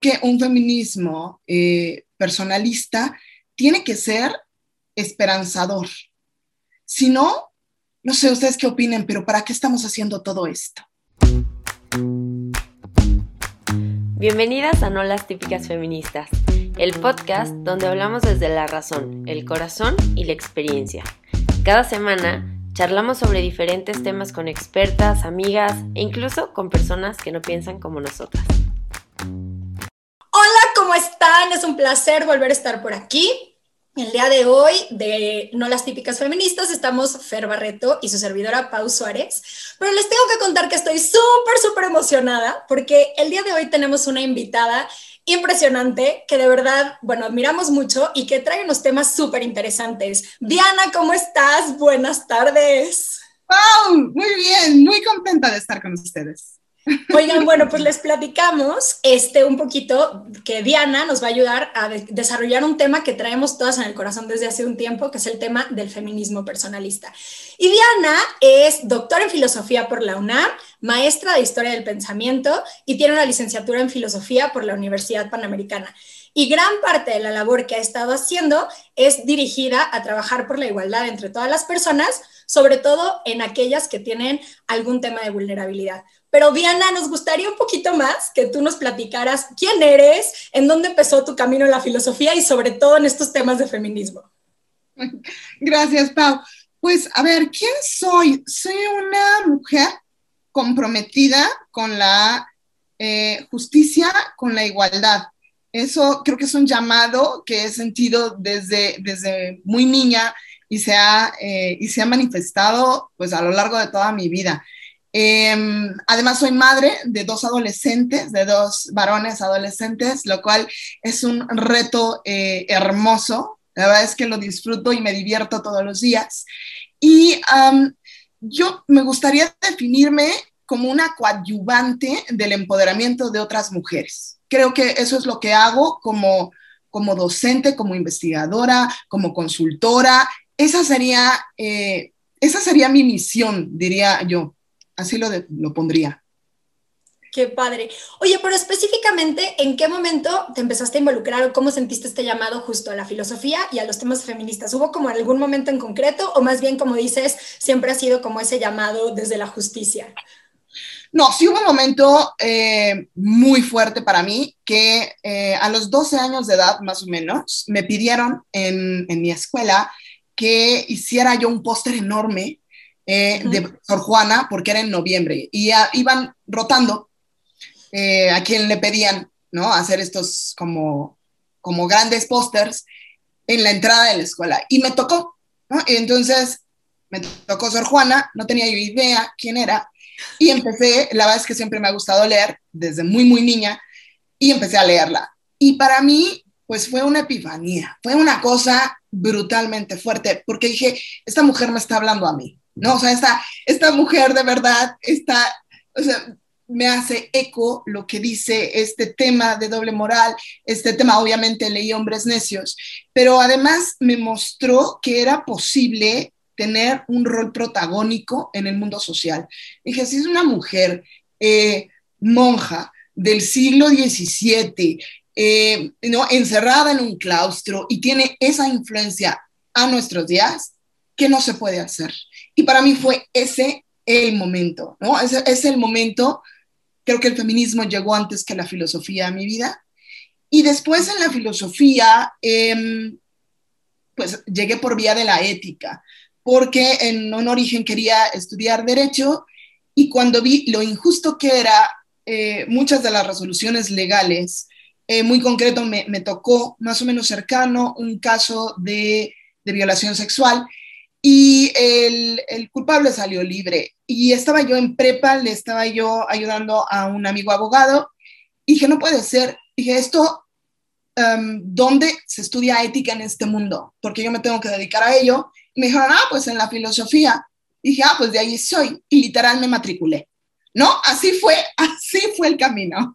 que un feminismo eh, personalista tiene que ser esperanzador. Si no, no sé ustedes qué opinen, pero ¿para qué estamos haciendo todo esto? Bienvenidas a No las típicas feministas, el podcast donde hablamos desde la razón, el corazón y la experiencia. Cada semana charlamos sobre diferentes temas con expertas, amigas e incluso con personas que no piensan como nosotras. Hola, ¿cómo están? Es un placer volver a estar por aquí. El día de hoy, de No las típicas feministas, estamos Fer Barreto y su servidora Pau Suárez. Pero les tengo que contar que estoy súper, súper emocionada porque el día de hoy tenemos una invitada impresionante que de verdad, bueno, admiramos mucho y que trae unos temas súper interesantes. Diana, ¿cómo estás? Buenas tardes. ¡Wow! Muy bien, muy contenta de estar con ustedes. Oigan, bueno, pues les platicamos este, un poquito que Diana nos va a ayudar a desarrollar un tema que traemos todas en el corazón desde hace un tiempo, que es el tema del feminismo personalista. Y Diana es doctora en filosofía por la UNAM, maestra de historia del pensamiento y tiene una licenciatura en filosofía por la Universidad Panamericana. Y gran parte de la labor que ha estado haciendo es dirigida a trabajar por la igualdad entre todas las personas, sobre todo en aquellas que tienen algún tema de vulnerabilidad. Pero Diana, nos gustaría un poquito más que tú nos platicaras quién eres, en dónde empezó tu camino en la filosofía y sobre todo en estos temas de feminismo. Gracias, Pau. Pues a ver, ¿quién soy? Soy una mujer comprometida con la eh, justicia, con la igualdad. Eso creo que es un llamado que he sentido desde, desde muy niña y se, ha, eh, y se ha manifestado pues a lo largo de toda mi vida. Em, además, soy madre de dos adolescentes, de dos varones adolescentes, lo cual es un reto eh, hermoso. La verdad es que lo disfruto y me divierto todos los días. Y yo me gustaría definirme como una coadyuvante del empoderamiento de otras mujeres. Creo que eso es lo que hago como, como docente, como investigadora, como consultora. Esa sería, eh, esa sería mi misión, diría yo. Así lo, lo pondría. Qué padre. Oye, pero específicamente, ¿en qué momento te empezaste a involucrar o cómo sentiste este llamado justo a la filosofía y a los temas feministas? ¿Hubo como algún momento en concreto o más bien, como dices, siempre ha sido como ese llamado desde la justicia? No, sí hubo un momento eh, muy fuerte para mí que eh, a los 12 años de edad, más o menos, me pidieron en, en mi escuela que hiciera yo un póster enorme eh, de Sor Juana, porque era en noviembre, y iban rotando eh, a quien le pedían, ¿no? Hacer estos como, como grandes pósters en la entrada de la escuela. Y me tocó, ¿no? Y entonces me tocó Sor Juana, no tenía yo idea quién era, y empecé, la verdad es que siempre me ha gustado leer, desde muy, muy niña, y empecé a leerla. Y para mí, pues fue una epifanía, fue una cosa brutalmente fuerte, porque dije, esta mujer me está hablando a mí, ¿no? O sea, esta, esta mujer de verdad está, o sea, me hace eco lo que dice este tema de doble moral, este tema obviamente leí Hombres Necios, pero además me mostró que era posible tener un rol protagónico en el mundo social. Dije, si es una mujer eh, monja del siglo XVII, eh, ¿no? encerrada en un claustro y tiene esa influencia a nuestros días, ¿qué no se puede hacer? Y para mí fue ese el momento, ¿no? Ese es el momento, creo que el feminismo llegó antes que la filosofía a mi vida. Y después en la filosofía, em, pues llegué por vía de la ética, porque en un origen quería estudiar derecho y cuando vi lo injusto que era eh, muchas de las resoluciones legales, eh, muy concreto me, me, tocó más o menos cercano un caso de, de violación sexual y el, el, culpable salió libre. Y estaba yo en prepa, le estaba yo ayudando a un amigo abogado y dije, no puede ser. Dije, esto, um, ¿dónde se estudia ética en este mundo? Porque yo me tengo que dedicar a ello. Y me dijeron, ah, pues en la filosofía. Y dije, ah, pues de ahí soy. Y literal me matriculé. ¿No? Así fue, así fue el camino.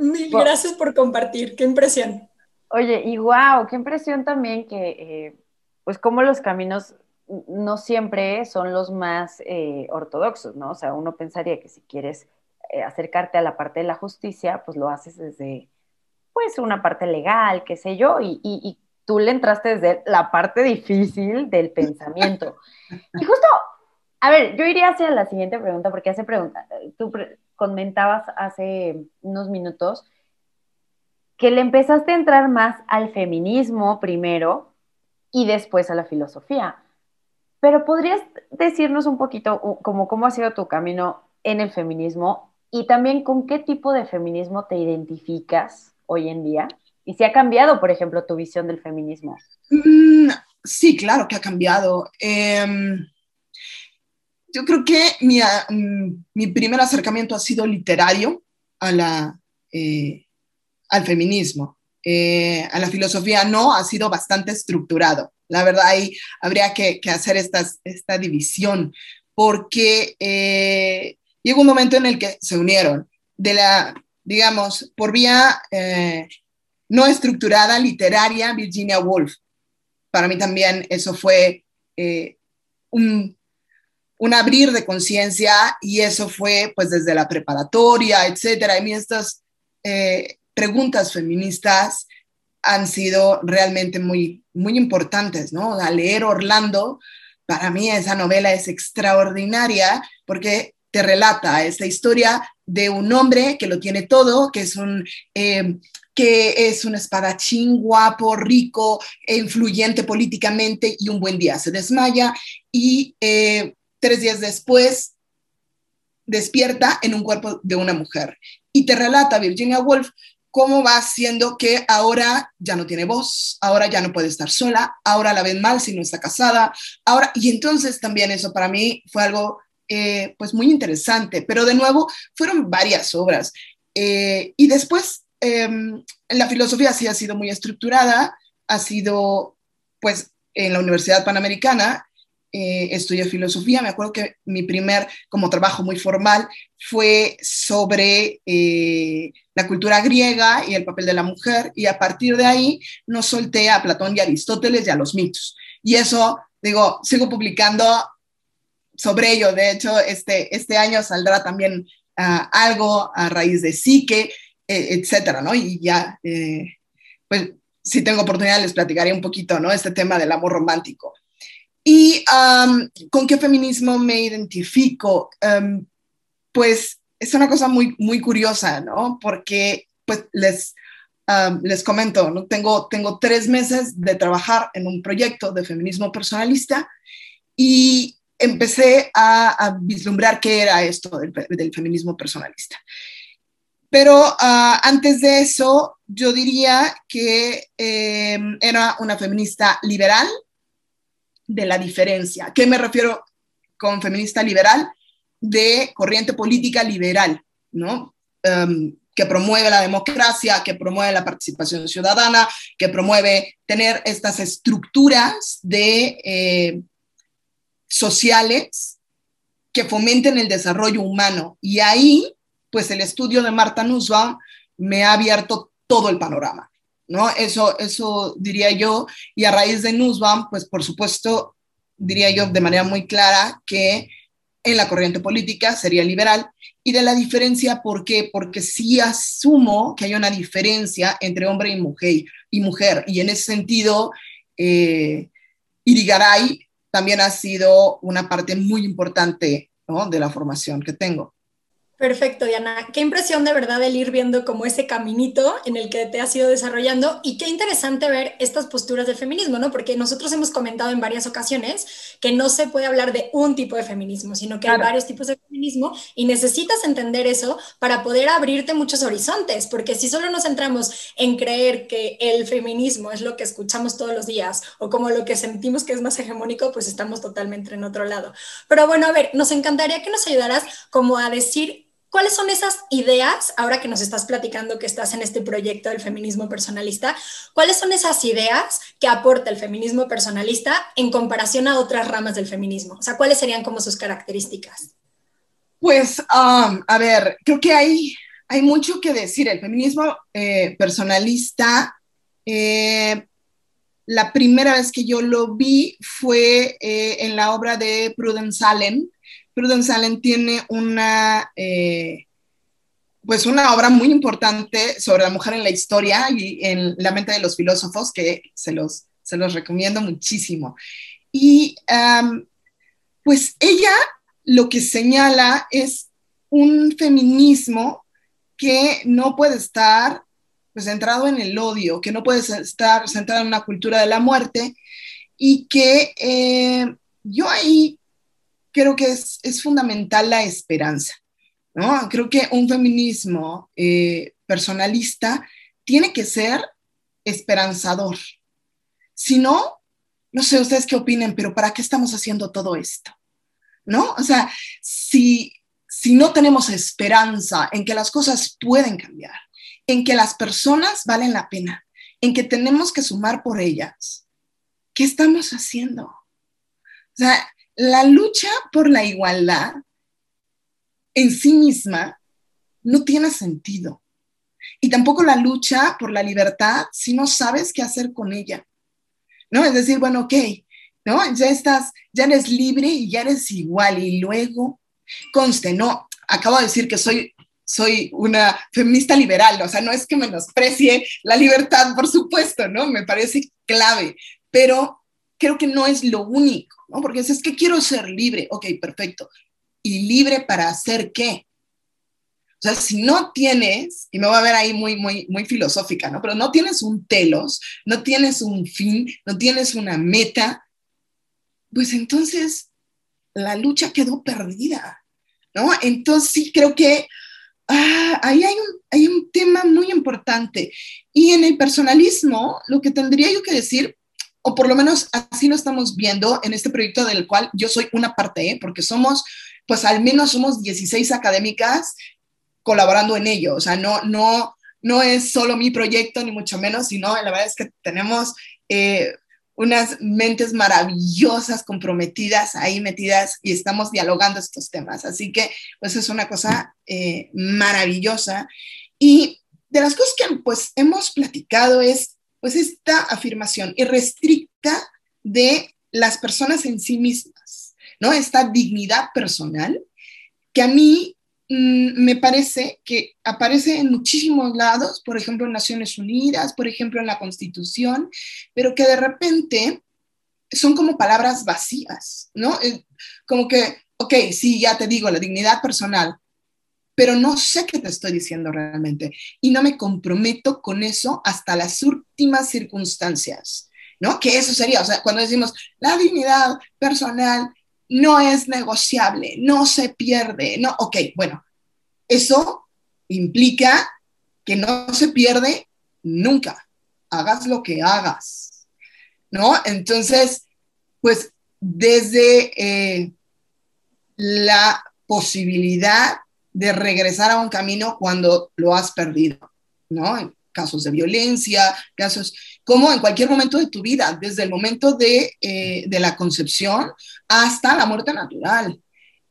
Mil gracias por compartir, qué impresión. Oye, y wow, qué impresión también que eh, pues como los caminos no siempre son los más eh, ortodoxos, ¿no? O sea, uno pensaría que si quieres eh, acercarte a la parte de la justicia, pues lo haces desde, pues, una parte legal, qué sé yo, y, y tú le entraste desde la parte difícil del pensamiento. Y justo, a ver, yo iría hacia la siguiente pregunta, porque hace pregunta, tú comentabas hace unos minutos que le empezaste a entrar más al feminismo primero y después a la filosofía. Pero podrías decirnos un poquito como cómo ha sido tu camino en el feminismo y también con qué tipo de feminismo te identificas hoy en día y si ha cambiado, por ejemplo, tu visión del feminismo. Mm, sí, claro que ha cambiado. Em, yo creo que mi, mm, mi, primer acercamiento ha sido literario a la, eh, al feminismo. Eh, a la filosofía no, ha sido bastante estructurado. La verdad, ahí habría que, hacer esta división, porque eh, llegó un momento en el que se unieron de la, digamos, por vía eh, no estructurada, literaria, Virginia Woolf. Para mí también eso fue un, un, abrir de conciencia y eso fue pues desde la preparatoria, etcétera. Y estas preguntas feministas han sido realmente muy, muy importantes, ¿no? A leer Orlando, para mí esa novela es extraordinaria porque te relata esta historia de un hombre que lo tiene todo, que es un, eh, que es un espadachín guapo, rico, e influyente políticamente y un buen día se desmaya y eh, tres días después despierta en un cuerpo de una mujer. Y te relata Virginia Woolf cómo va haciendo que ahora ya no tiene voz, ahora ya no puede estar sola, ahora la ven mal si no está casada, ahora, y entonces también eso para mí fue algo eh, pues muy interesante, pero de nuevo fueron varias obras. Eh, y después em, la filosofía sí ha sido muy estructurada, ha sido pues en la Universidad Panamericana eh, estudié filosofía, me acuerdo que mi primer como trabajo muy formal fue sobre eh, la cultura griega y el papel de la mujer y a partir de ahí nos solté a Platón y Aristóteles y a los mitos. Y eso, digo, sigo publicando sobre ello. De hecho, este, este año saldrá también ah, algo a raíz de psique, eh, etcétera, ¿no? Y ya, pues si tengo oportunidad les platicaré un poquito, ¿no? Este tema del amor romántico. ¿Y con qué feminismo me identifico? pues es una cosa muy, muy curiosa, ¿no? Porque pues les, les comento, ¿no? Tengo, tengo tres meses de trabajar en un proyecto de feminismo personalista y empecé a, vislumbrar qué era esto del, feminismo personalista. Pero ah, antes de eso, yo diría que em, era una feminista liberal, de la diferencia. ¿Qué me refiero con feminista liberal? De corriente política liberal, ¿no? Em, que promueve la democracia, que promueve la participación ciudadana, que promueve tener estas estructuras de, eh, sociales que fomenten el desarrollo humano. Y ahí, pues el estudio de Marta Nussbaum me ha abierto todo el panorama. ¿No? Eso, eso diría yo. Y a raíz de Nussbaum, pues por supuesto, diría yo de manera muy clara que en la corriente política sería liberal. Y de la diferencia, ¿por qué? Porque sí asumo que hay una diferencia entre hombre y mujer. Y, mujer, y en ese sentido, eh, Irigaray también ha sido una parte muy importante de la formación que tengo. Perfecto, Diana. Qué impresión de verdad el ir viendo como ese caminito en el que te has ido desarrollando y qué interesante ver estas posturas del feminismo, ¿no? Porque nosotros hemos comentado en varias ocasiones que no se puede hablar de un tipo de feminismo, sino que hay varios tipos de feminismo y necesitas entender eso para poder abrirte muchos horizontes, porque si solo nos centramos en creer que el feminismo es lo que escuchamos todos los días o como lo que sentimos que es más hegemónico, pues estamos totalmente en otro lado. Pero bueno, a ver, nos encantaría que nos ayudaras como a decir ¿Cuáles son esas ideas, ahora que nos estás platicando que estás en este proyecto del feminismo personalista, cuáles son esas ideas que aporta el feminismo personalista en comparación a otras ramas del feminismo? O sea, ¿cuáles serían como sus características? Pues, um, a ver, creo que hay, hay mucho que decir. El feminismo eh, personalista, eh, la primera vez que yo lo vi fue eh, en la obra de Prudence Allen, Prudence Allen tiene una, eh, pues una obra muy importante sobre la mujer en la historia y en la mente de los filósofos que se los, se los recomiendo muchísimo. Y pues ella lo que señala es un feminismo que no puede estar pues, centrado en el odio, que no puede estar centrado en una cultura de la muerte y que eh, yo ahí creo que es, fundamental la esperanza. ¿no? Creo que un feminismo eh, personalista tiene que ser esperanzador. Si no, no sé ustedes qué opinen, pero ¿para qué estamos haciendo todo esto? ¿No? O sea, si, si no tenemos esperanza en que las cosas pueden cambiar, en que las personas valen la pena, en que tenemos que sumar por ellas, ¿qué estamos haciendo? O sea, la lucha por la igualdad en sí misma no tiene sentido. Y tampoco la lucha por la libertad si no sabes qué hacer con ella. ¿No? Es decir, bueno, ok, ¿no? Ya estás, ya eres libre y ya eres igual. Y luego, conste, no, acabo de decir que soy soy una feminista liberal, o sea, no es que menosprecie la libertad, por supuesto, ¿no? Me parece clave, pero creo que no es lo único, ¿no? Porque si es que quiero ser libre, ok, perfecto. ¿Y libre para hacer qué? O sea, si no tienes, y me voy a ver ahí muy, muy, muy filosófica, ¿no? Pero no tienes un telos, no tienes un fin, no tienes una meta, pues entonces la lucha quedó perdida, ¿no? Entonces sí creo que ah, ahí hay un, hay un tema muy importante. Y en el personalismo, lo que tendría yo que decir, o por lo menos así lo estamos viendo en este proyecto del cual yo soy una parte, ¿eh? porque somos, pues al menos somos 16 académicas colaborando en ello. O sea, no, no, no es solo mi proyecto, ni mucho menos, sino la verdad es que tenemos eh, unas mentes maravillosas, comprometidas, ahí metidas y estamos dialogando estos temas. Así que, pues es una cosa eh, maravillosa. Y de las cosas que pues hemos platicado es, pues esta afirmación irrestricta de las personas en sí mismas, ¿no? Esta dignidad personal que a mí Mm, me parece que aparece en muchísimos lados, por ejemplo en Naciones Unidas, por ejemplo en la Constitución, pero que de repente son como palabras vacías, ¿no? Eh, como que, ok, sí, ya te digo, la dignidad personal, pero no sé qué te estoy diciendo realmente y no me comprometo con eso hasta las últimas circunstancias, ¿no? Que eso sería, o sea, cuando decimos la dignidad personal no es negociable, no se pierde, no, ok, bueno, eso implica que no se pierde nunca, hagas lo que hagas, ¿no? Entonces, pues desde eh, la posibilidad de regresar a un camino cuando lo has perdido, ¿no? casos de violencia, casos como en cualquier momento de tu vida, desde el momento de, eh, la concepción hasta la muerte natural,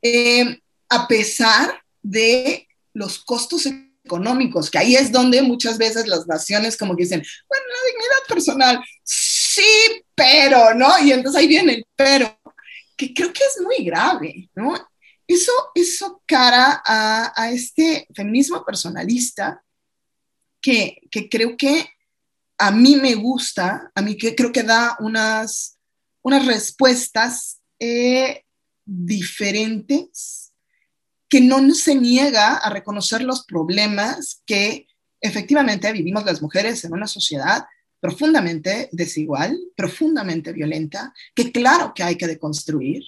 eh, a pesar de los costos económicos, que ahí es donde muchas veces las naciones como que dicen, bueno, la dignidad personal, sí, pero, ¿no? Y entonces ahí viene el pero, que creo que es muy grave, ¿no? Eso, eso cara a, a este feminismo personalista que, creo que a mí me gusta, a mí que creo que da unas, unas respuestas eh, diferentes, que no se niega a reconocer los problemas que efectivamente vivimos las mujeres en una sociedad profundamente desigual, profundamente violenta, que claro que hay que deconstruir,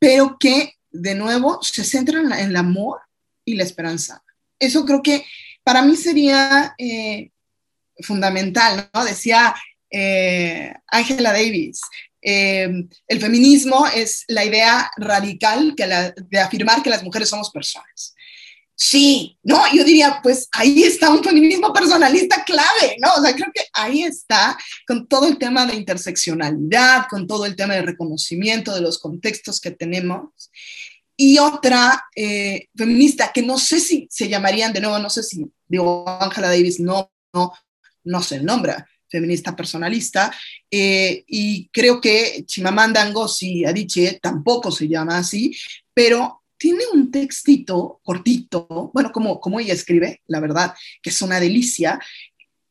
pero que de nuevo se centra en, en el amor y la esperanza. Eso creo que para mí sería eh, fundamental, ¿no? Decía eh, Angela Davis, eh, el feminismo es la idea radical que de afirmar que las mujeres somos personas. Sí, ¿no? Yo diría, pues ahí está un feminismo personalista clave, ¿no? O sea, creo que ahí está con todo el tema de interseccionalidad, con todo el tema de reconocimiento de los contextos que tenemos y otra eh, feminista que no sé si se llamarían, de nuevo, no sé si, digo, Angela Davis no, no, no se nombra feminista personalista, eh, y creo que Chimamanda Ngozi Adichie tampoco se llama así, pero tiene un textito cortito, bueno, como, como ella escribe, la verdad, que es una delicia,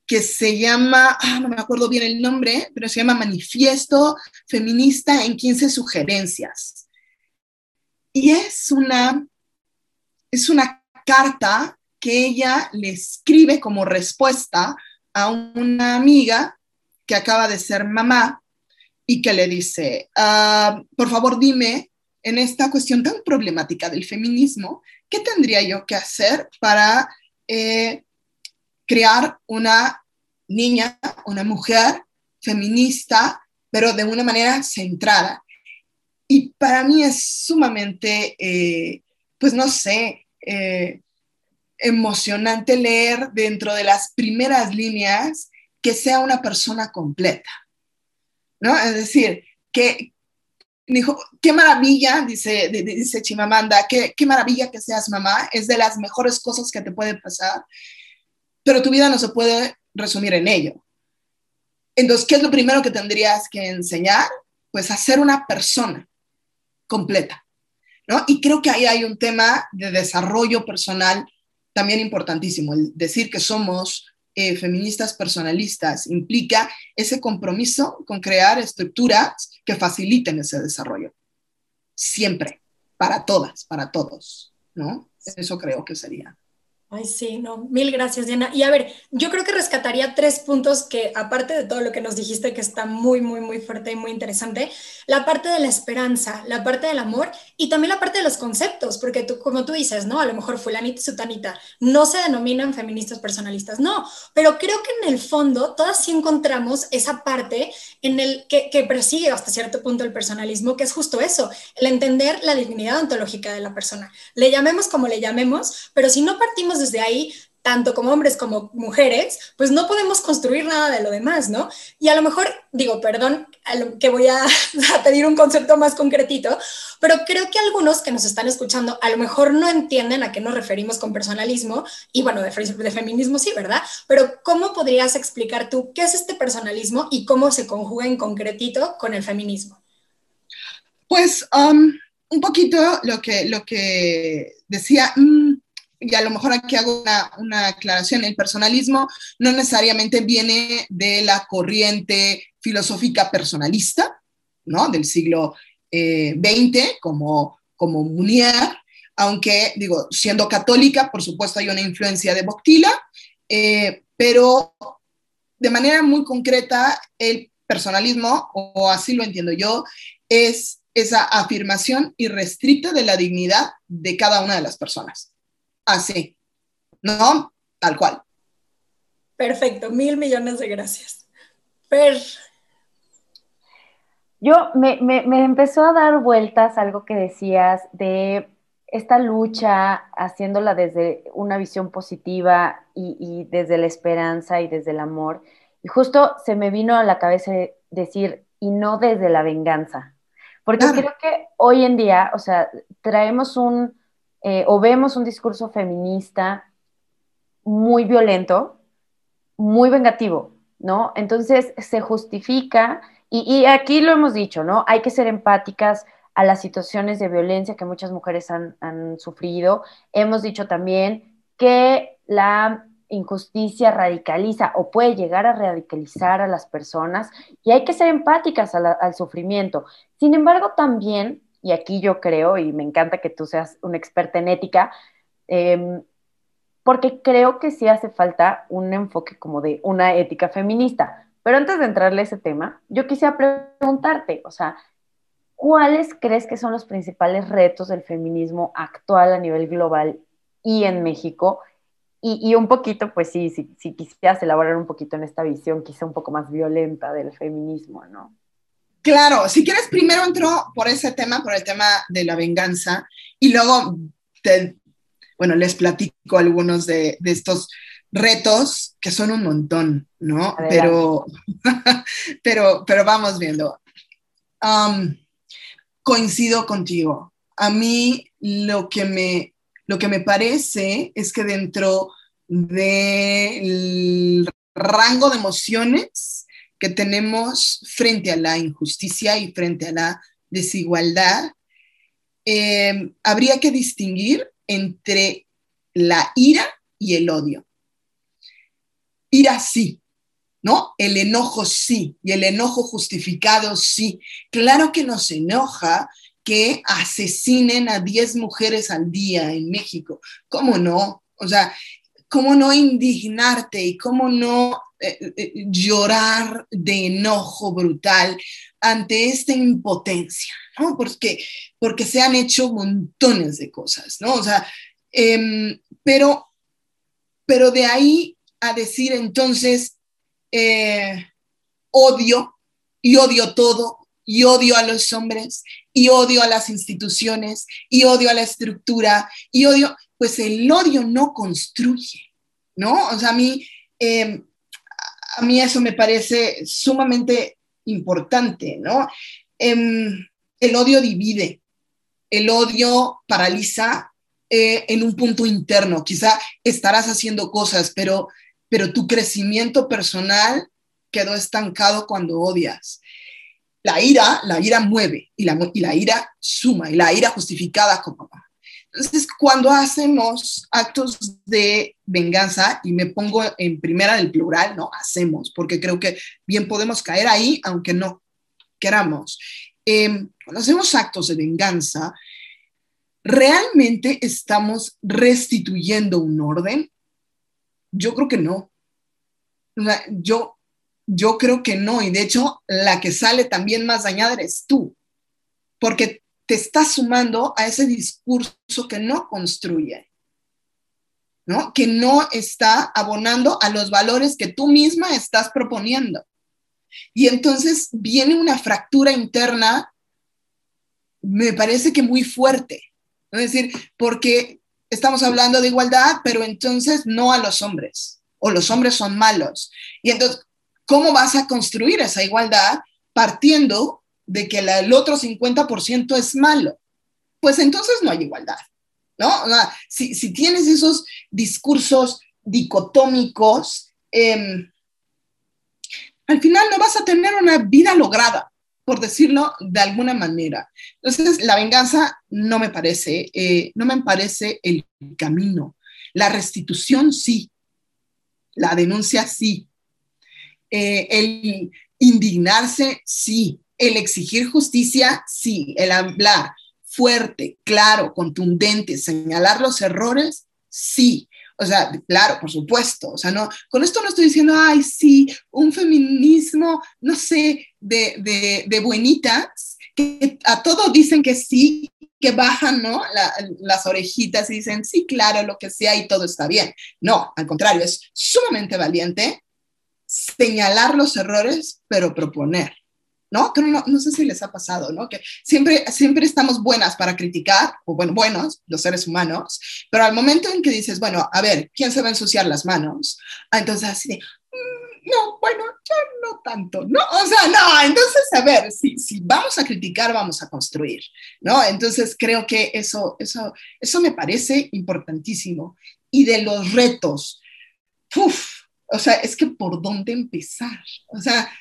que se llama, ah, no me acuerdo bien el nombre, pero se llama Manifiesto Feminista en 15 Sugerencias. Y es una, es una carta que ella le escribe como respuesta a una amiga que acaba de ser mamá y que le dice, ah, por favor dime en esta cuestión tan problemática del feminismo, ¿qué tendría yo que hacer para eh, crear una niña, una mujer feminista, pero de una manera centrada? Y para mí es sumamente, eh, pues no sé, eh, emocionante leer dentro de las primeras líneas que sea una persona completa, ¿no? Es decir, que, dijo, qué maravilla, dice, dice Chimamanda, qué, qué maravilla que seas mamá, es de las mejores cosas que te puede pasar, pero tu vida no se puede resumir en ello. Entonces, ¿qué es lo primero que tendrías que enseñar? Pues a ser una persona completa, ¿no? Y creo que ahí hay un tema de desarrollo personal también importantísimo, el decir que somos eh, feministas personalistas implica ese compromiso con crear estructuras que faciliten ese desarrollo. Siempre, para todas, para todos, ¿no? Eso creo que sería. Ay, sí, no, mil gracias, Diana. Y a ver, yo creo que rescataría tres puntos que, aparte de todo lo que nos dijiste, que está muy, muy, muy fuerte y muy interesante, la parte de la esperanza, la parte del amor y también la parte de los conceptos, porque tú, como tú dices, ¿no? A lo mejor fulanita y sutanita no se denominan feministas personalistas, no, pero creo que en el fondo todas sí encontramos esa parte en el que, que persigue hasta cierto punto el personalismo, que es justo eso, el entender la dignidad ontológica de la persona. Le llamemos como le llamemos, pero si no partimos desde ahí, tanto como hombres como mujeres, pues no podemos construir nada de lo demás, ¿no? Y a lo mejor, digo, perdón, que voy a, pedir un concepto más concretito, pero creo que algunos que nos están escuchando a lo mejor no entienden a qué nos referimos con personalismo, y bueno, de, de feminismo sí, ¿verdad? Pero ¿cómo podrías explicar tú qué es este personalismo y cómo se conjuga en concretito con el feminismo? Pues um, un poquito lo que, lo que decía... Mm, y a lo mejor aquí hago una, aclaración, el personalismo no necesariamente viene de la corriente filosófica personalista, ¿no? Del siglo XX, eh, como, como Munier, aunque, digo, siendo católica, por supuesto hay una influencia de Boctila, eh, pero de manera muy concreta, el personalismo, o así lo entiendo yo, es esa afirmación irrestricta de la dignidad de cada una de las personas así, ¿no? Tal cual. Perfecto, mil millones de gracias. Per. Yo me, empezó a dar vueltas algo que decías de esta lucha haciéndola desde una visión positiva y, desde la esperanza y desde el amor. Y justo se me vino a la cabeza decir, y no desde la venganza. Porque creo que hoy en día, o sea, traemos un, eh, o vemos un discurso feminista muy violento, muy vengativo, ¿no? Entonces se justifica, y, aquí lo hemos dicho, ¿no? Hay que ser empáticas a las situaciones de violencia que muchas mujeres han, han sufrido. Hemos dicho también que la injusticia radicaliza o puede llegar a radicalizar a las personas y hay que ser empáticas al sufrimiento. Sin embargo, también y aquí yo creo, y me encanta que tú seas una experta en ética, em, porque creo que sí hace falta un enfoque como de una ética feminista. Pero antes de entrarle a ese tema, yo quisiera preguntarte, o sea, ¿cuáles crees que son los principales retos del feminismo actual a nivel global y en México? Y, un poquito, pues sí, si, si quisieras elaborar un poquito en esta visión, quizá un poco más violenta del feminismo, ¿no? Claro, si quieres, primero entro por ese tema, por el tema de la venganza, y luego, bueno, les platico algunos de, estos retos que son un montón, ¿no? Pero, pero, pero vamos viendo. coincido contigo. A mí lo que me, lo que me parece es que dentro del rango de emociones que tenemos frente a la injusticia y frente a la desigualdad, eh, habría que distinguir entre la ira y el odio. Ira sí, ¿no? El enojo sí, y el enojo justificado sí. Claro que nos enoja que asesinen a 10 mujeres al día en México. ¿Cómo no? O sea, ¿cómo no indignarte y cómo no eh, eh, llorar de enojo brutal ante esta impotencia, ¿no? Porque, porque se han hecho montones de cosas, ¿no? O sea, em, pero, pero de ahí a decir entonces, eh, odio y odio todo y odio a los hombres y odio a las instituciones y odio a la estructura y odio, pues el odio no construye, ¿no? O sea, a mí, em, a mí eso me parece sumamente importante, ¿no? Em, el odio divide, el odio paraliza eh, en un punto interno. Quizá estarás haciendo cosas, pero pero tu crecimiento personal quedó estancado cuando odias. La ira, la ira mueve y la, y la ira suma y la ira justificada como entonces, cuando hacemos actos de venganza, y me pongo en primera del plural, no hacemos, porque creo que bien podemos caer ahí, aunque no queramos. Em, cuando hacemos actos de venganza, ¿realmente estamos restituyendo un orden? Yo creo que no. Yo, yo creo que no. Y de hecho, la que sale también más dañada eres tú. Porque te estás sumando a ese discurso que no construye, ¿no? Que no está abonando a los valores que tú misma estás proponiendo. Y entonces viene una fractura interna, me parece que muy fuerte. Es decir, porque estamos hablando de igualdad, pero entonces no a los hombres, o los hombres son malos. Y entonces, ¿cómo vas a construir esa igualdad partiendo de que el otro 50% es malo? Pues entonces no hay igualdad, ¿no? si, tienes esos discursos dicotómicos, em, al final no vas a tener una vida lograda por decirlo de alguna manera. Entonces, la venganza no me parece, eh, no me parece el camino. La restitución sí, la denuncia sí, eh, el indignarse sí, el exigir justicia sí, el hablar fuerte, claro, contundente, señalar los errores sí, o sea, claro, por supuesto. O sea, no, con esto no estoy diciendo, ay, sí, un feminismo, no sé, de, de, de buenitas, que a todos dicen que sí, que bajan, ¿no? las orejitas y dicen, sí, claro, lo que sea y todo está bien. No, al contrario, es sumamente valiente señalar los errores, pero proponer. ¿No? no, no, sé si les ha pasado, ¿no? Que siempre, siempre estamos buenas para criticar, o bueno, buenos, los seres humanos, pero al momento en que dices, bueno, a ver, ¿quién se va a ensuciar las manos? Ah, entonces así de, mm, no, bueno, ya no tanto, ¿no? O sea, no, entonces, a ver, si, si vamos a criticar, vamos a construir, ¿no? Entonces creo que eso, eso, eso me parece importantísimo. Y de los retos, uff, o sea, es que por dónde empezar, o sea,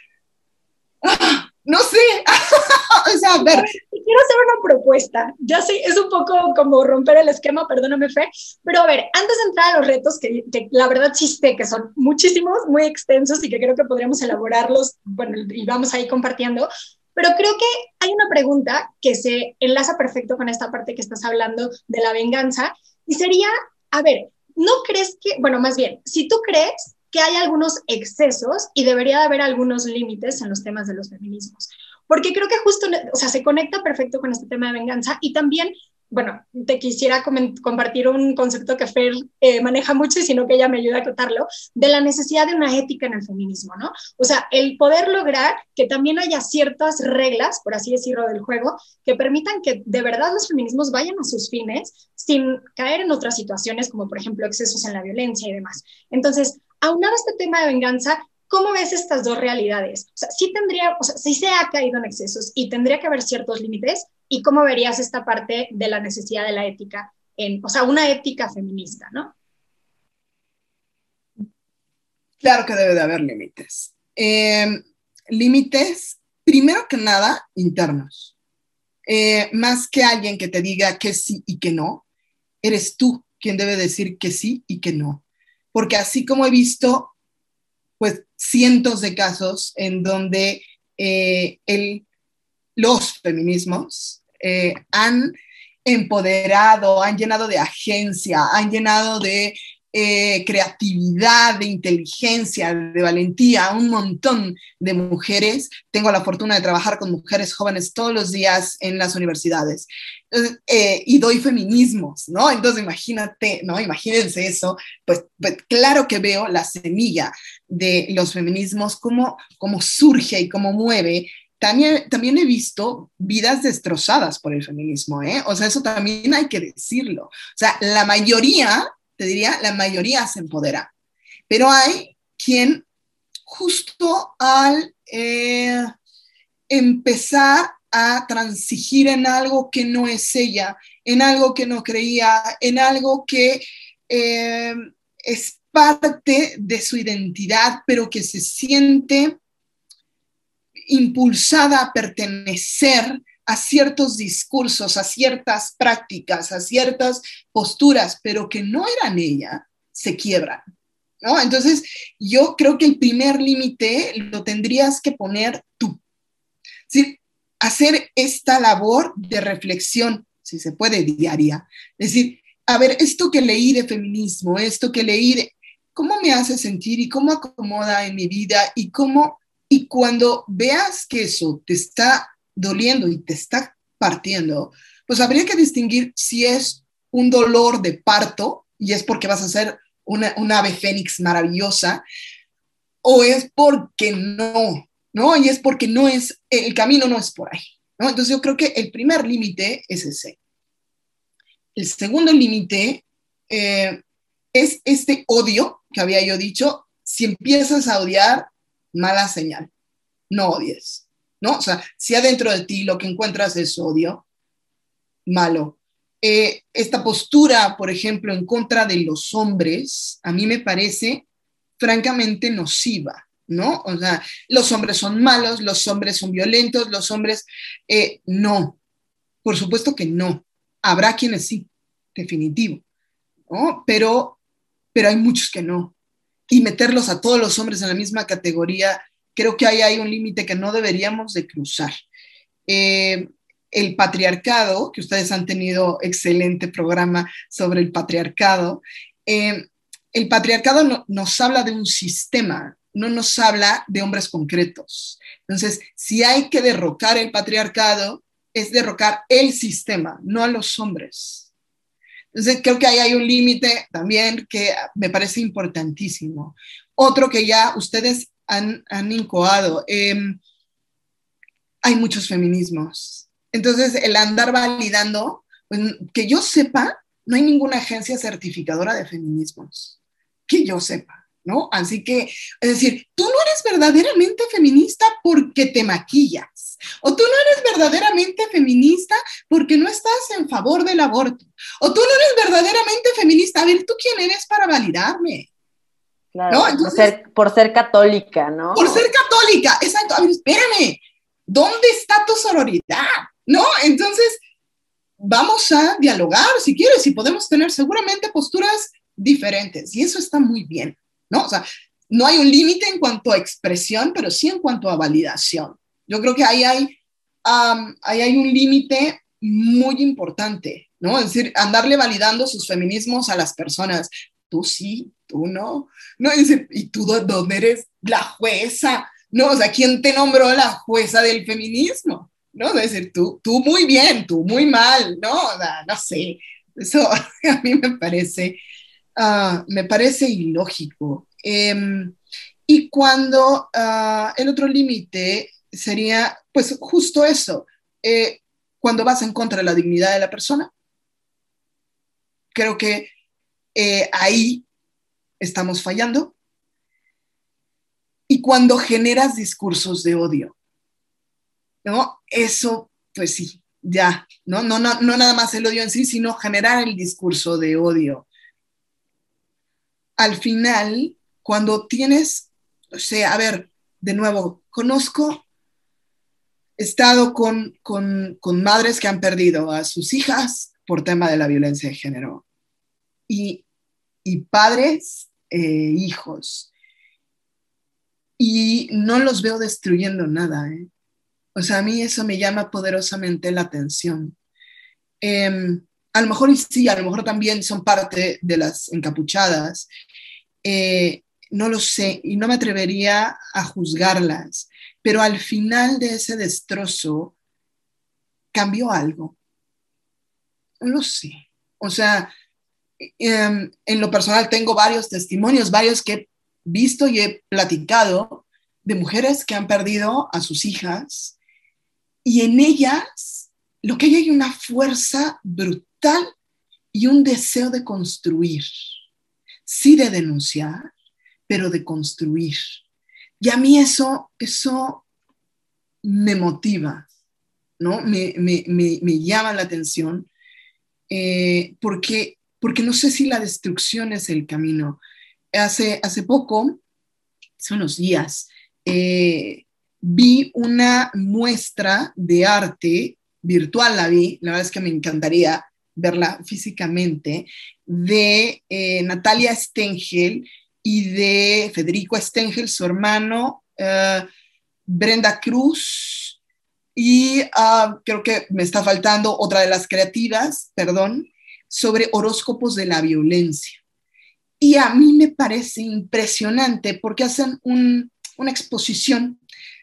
¡ah! No sé, o sea, a ver. Quiero hacer una propuesta, ya sé, es un poco como romper el esquema, perdóname Fe, pero a ver, antes de entrar a los retos, que, la verdad sí que son muchísimos, muy extensos y que creo que podríamos elaborarlos, bueno, y vamos ahí compartiendo, pero creo que hay una pregunta que se enlaza perfecto con esta parte que estás hablando de la venganza, y sería, a ver, ¿no crees que, bueno, más bien, si tú crees que hay algunos excesos y debería de haber algunos límites en los temas de los feminismos. Porque creo que justo, o sea, se conecta perfecto con este tema de venganza y también bueno, te quisiera compartir un concepto que Fer eh, maneja mucho y sino que ella me ayuda a acotarlo, de la necesidad de una ética en el feminismo, ¿no? O sea, el poder lograr que también haya ciertas reglas, por así decirlo, del juego, que permitan que de verdad los feminismos vayan a sus fines sin caer en otras situaciones como, por ejemplo, excesos en la violencia y demás. Entonces, aunado a este tema de venganza, ¿Cómo ves estas dos realidades? O sea, sí tendría, o sea, sí se ha caído en excesos y tendría que haber ciertos límites. ¿Y cómo verías esta parte de la necesidad de la ética, en, o sea, una ética feminista, ¿no? Claro que debe de haber límites. Em, límites, primero que nada, internos. eh, más que alguien que te diga que sí y que no, eres tú quien debe decir que sí y que no. Porque así como he visto, pues, cientos de casos en donde eh, los feminismos eh, han empoderado, han llenado de agencia, han llenado de eh, creatividad, de inteligencia, de valentía, un montón de mujeres. Tengo la fortuna de trabajar con mujeres jóvenes todos los días en las universidades eh, y doy feminismos, ¿no? Entonces imagínate, ¿no? Imagínense eso, pues, pues, claro que veo la semilla de los feminismos, cómo, cómo surge y cómo mueve también, también, he visto vidas destrozadas por el feminismo, ¿eh? O sea, eso también hay que decirlo. O sea, la mayoría te diría, la mayoría se empodera. Pero hay quien justo al eh, empezar a transigir en algo que no es ella, en algo que no creía, en algo que eh, es parte de su identidad, pero que se siente impulsada a pertenecer a ciertos discursos, a ciertas prácticas, a ciertas posturas, pero que no eran ella, se quiebran. ¿no? Entonces, yo creo que el primer límite lo tendrías que poner tú. Es hacer esta labor de reflexión, si se puede, diaria. Es decir, a ver, esto que leí de feminismo, esto que leí de, ¿cómo me hace sentir y cómo acomoda en mi vida y cómo, y cuando veas que eso te está doliendo y te está partiendo, pues habría que distinguir si es un dolor de parto y es porque vas a ser una, ave fénix maravillosa, o es porque no, ¿no? Y es porque no es, el camino no es por ahí. Entonces yo creo que el primer límite es ese. El segundo límite eh, es este odio que había yo dicho, si empiezas a odiar, mala señal, no odies. ¿No? O sea, si adentro de ti lo que encuentras es odio, malo. Eh, esta postura, por ejemplo, en contra de los hombres, a mí me parece francamente nociva, ¿no? O sea, los hombres son malos, los hombres son violentos, los hombres, eh, no, por supuesto que no. Habrá quienes sí, definitivo, ¿no? Pero, pero hay muchos que no. Y meterlos a todos los hombres en la misma categoría creo que ahí hay un límite que no deberíamos de cruzar. Eh, el patriarcado, que ustedes han tenido excelente programa sobre el patriarcado, eh, el patriarcado nos habla de un sistema, no nos habla de hombres concretos. Entonces, si hay que derrocar el patriarcado, es derrocar el sistema, no a los hombres. Entonces, creo que ahí hay un límite también que me parece importantísimo. Otro que ya ustedes han, incoado. Em, hay muchos feminismos. Entonces, el andar validando, pues, que yo sepa, no hay ninguna agencia certificadora de feminismos, que yo sepa, ¿no? Así que, es decir, tú no eres verdaderamente feminista porque te maquillas, o tú no eres verdaderamente feminista porque no estás en favor del aborto, o tú no eres verdaderamente feminista, a ver, ¿tú quién eres para validarme? Por, ser, católica, ¿no? Por ser católica, exacto. A ver, espérame, ¿dónde está tu sororidad? ¿No? Entonces, vamos a dialogar si quieres y podemos tener seguramente posturas diferentes y eso está muy bien, ¿no? O sea, no hay un límite en cuanto a expresión, pero sí en cuanto a validación. Yo creo que ahí hay, ahí hay un límite muy importante, ¿no? Es decir, andarle validando sus feminismos a las personas tú sí, tú no. No, dice, ¿y tú dónde eres la jueza? No, o sea, ¿quién te nombró la jueza del feminismo? ¿No? Es decir, tú, tú muy bien, tú muy mal, ¿no? O sea, no sé. Eso a mí me parece, uh, me parece ilógico. Um, y cuando uh, el otro límite sería, pues justo eso, eh, cuando vas en contra de la dignidad de la persona. Creo que eh, ahí estamos fallando. Y cuando generas discursos de odio, ¿no? Eso, pues sí, ya, ¿no? No, no, no nada más el odio en sí, sino generar el discurso de odio. Al final, cuando tienes, o sea, a ver, de nuevo, conozco he estado con, con, con, madres que han perdido a sus hijas por tema de la violencia de género y, y padres, eh, hijos. Y no los veo destruyendo nada. ¿eh? O sea, a mí eso me llama poderosamente la atención. Eh, a lo mejor sí, a lo mejor también son parte de las encapuchadas. Eh, no lo sé y no me atrevería a juzgarlas pero al final de ese destrozo cambió algo. No lo sé. O sea, em, en lo personal tengo varios testimonios, varios que he visto y he platicado de mujeres que han perdido a sus hijas y en ellas lo que hay hay una fuerza brutal y un deseo de construir, sí de denunciar, pero de construir. Y a mí eso, eso me motiva, ¿no? Me, llama la atención, eh, porque, porque no sé si la destrucción es el camino. Hace, hace poco, hace unos días, eh, vi una muestra de arte virtual, la vi, la verdad es que me encantaría verla físicamente, de eh, Natalia Stengel y de Federico Stengel, su hermano, eh, Brenda Cruz, y ah, creo que me está faltando otra de las creativas, perdón, sobre horóscopos de la violencia. Y a mí me parece impresionante porque hacen una exposición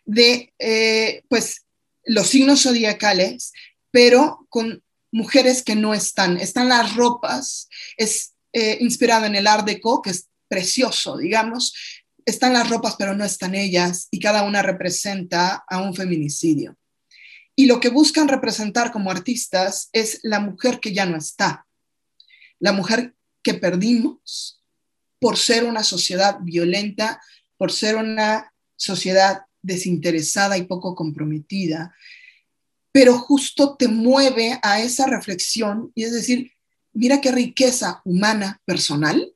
de eh, pues, los signos zodiacales, pero con mujeres que no están. Están las ropas, es eh, inspirado en el Art Deco, que es precioso, digamos, están las ropas pero no están ellas y cada una representa a un feminicidio. Y lo que buscan representar como artistas es la mujer que ya no está, la mujer que perdimos por ser una sociedad violenta, por ser una sociedad desinteresada y poco comprometida, pero justo te mueve a esa reflexión y es decir, mira qué riqueza humana, personal,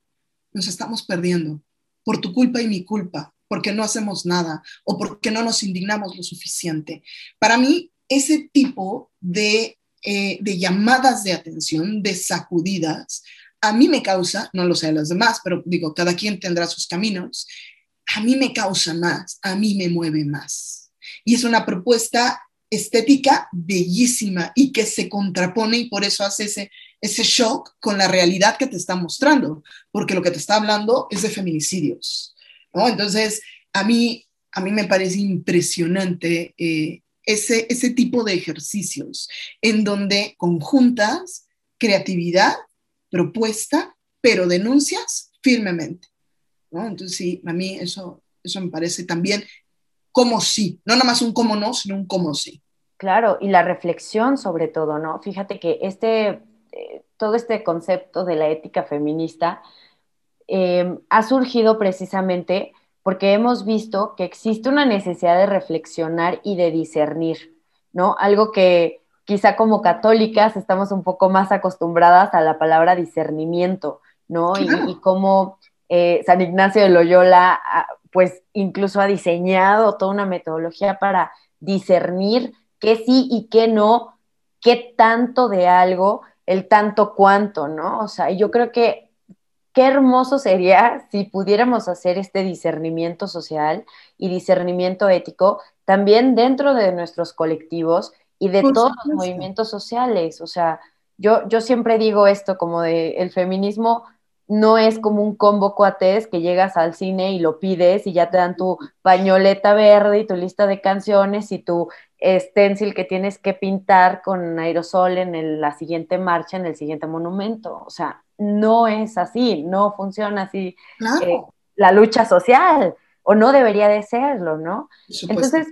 nos estamos perdiendo por tu culpa y mi culpa, porque no hacemos nada o porque no nos indignamos lo suficiente. Para mí, ese tipo de, eh, de llamadas de atención, de sacudidas, a mí me causa, no lo sé a los demás, pero digo, cada quien tendrá sus caminos, a mí me causa más, a mí me mueve más. Y es una propuesta estética bellísima y que se contrapone y por eso hace ese ese shock con la realidad que te está mostrando, porque lo que te está hablando es de feminicidios, ¿no? Entonces, a mí, a mí me parece impresionante eh, ese, ese tipo de ejercicios en donde conjuntas creatividad, propuesta, pero denuncias firmemente, ¿no? Entonces, sí, a mí eso, eso me parece también como sí, no nada más un cómo no, sino un cómo sí. Claro, y la reflexión sobre todo, ¿no? Fíjate que este eh, todo este concepto de la ética feminista eh, ha surgido precisamente porque hemos visto que existe una necesidad de reflexionar y de discernir, ¿no? Algo que quizá como católicas estamos un poco más acostumbradas a la palabra discernimiento, ¿no? Y, como eh, San Ignacio de Loyola, ah, pues incluso ha diseñado toda una metodología para discernir qué sí y qué no, qué tanto de algo el tanto cuanto, ¿no? O sea, yo creo que qué hermoso sería si pudiéramos hacer este discernimiento social y discernimiento ético también dentro de nuestros colectivos y de todos los movimientos sociales. O sea, yo, yo siempre digo esto como de el feminismo no es como un combo cuates que llegas al cine y lo pides y ya te dan tu pañoleta verde y tu lista de canciones y tu stencil que tienes que pintar con aerosol en la siguiente marcha, en el siguiente monumento. O sea, no es así, no funciona así eh, la lucha social, o no debería de serlo, ¿no? Entonces,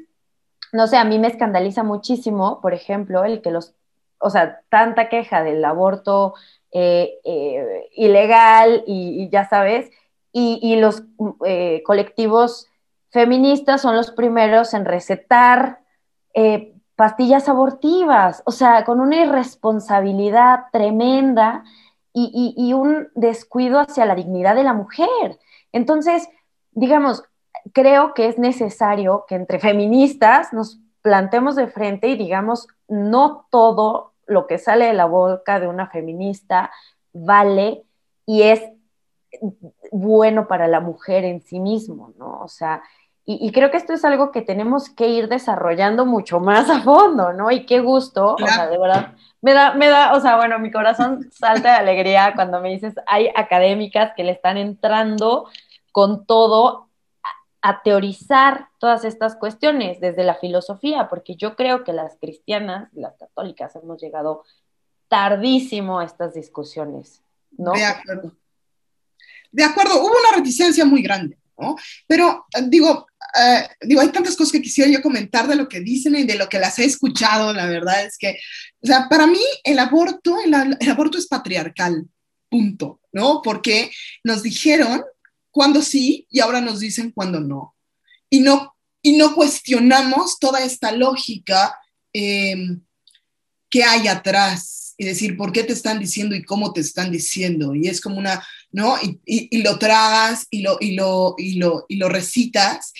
no sé, a mí me escandaliza muchísimo, por ejemplo, el que los, o sea, tanta queja del aborto eh, eh, ilegal y, ya sabes, y, los eh, colectivos feministas son los primeros en recetar pastillas abortivas, o sea, con una irresponsabilidad tremenda y, y, un descuido hacia la dignidad de la mujer. Entonces, digamos, creo que es necesario que entre feministas nos plantemos de frente y digamos, no todo lo que sale de la boca de una feminista vale y es bueno para la mujer en sí mismo, ¿no? O sea, y, creo que esto es algo que tenemos que ir desarrollando mucho más a fondo, ¿no? Y qué gusto, o sea, de verdad, me da, me da, o sea, bueno, mi corazón salta de alegría cuando me dices, hay académicas que le están entrando con todo a, teorizar todas estas cuestiones desde la filosofía, porque yo creo que las cristianas, las católicas, hemos llegado tardísimo a estas discusiones, ¿no? De acuerdo. De acuerdo, hubo una reticencia muy grande, ¿no? Pero digo, eh, digo, hay tantas cosas que quisiera yo comentar de lo que dicen y de lo que las he escuchado, la verdad es que, o sea, para mí el aborto, el, aborto es patriarcal, punto, ¿no? Porque nos dijeron cuándo sí y ahora nos dicen cuándo no. Y no, y no cuestionamos toda esta lógica em, que hay atrás y decir por qué te están diciendo y cómo te están diciendo. Y es como una, ¿no? Y, y, lo tragas y lo, y, lo, y, lo, y lo recitas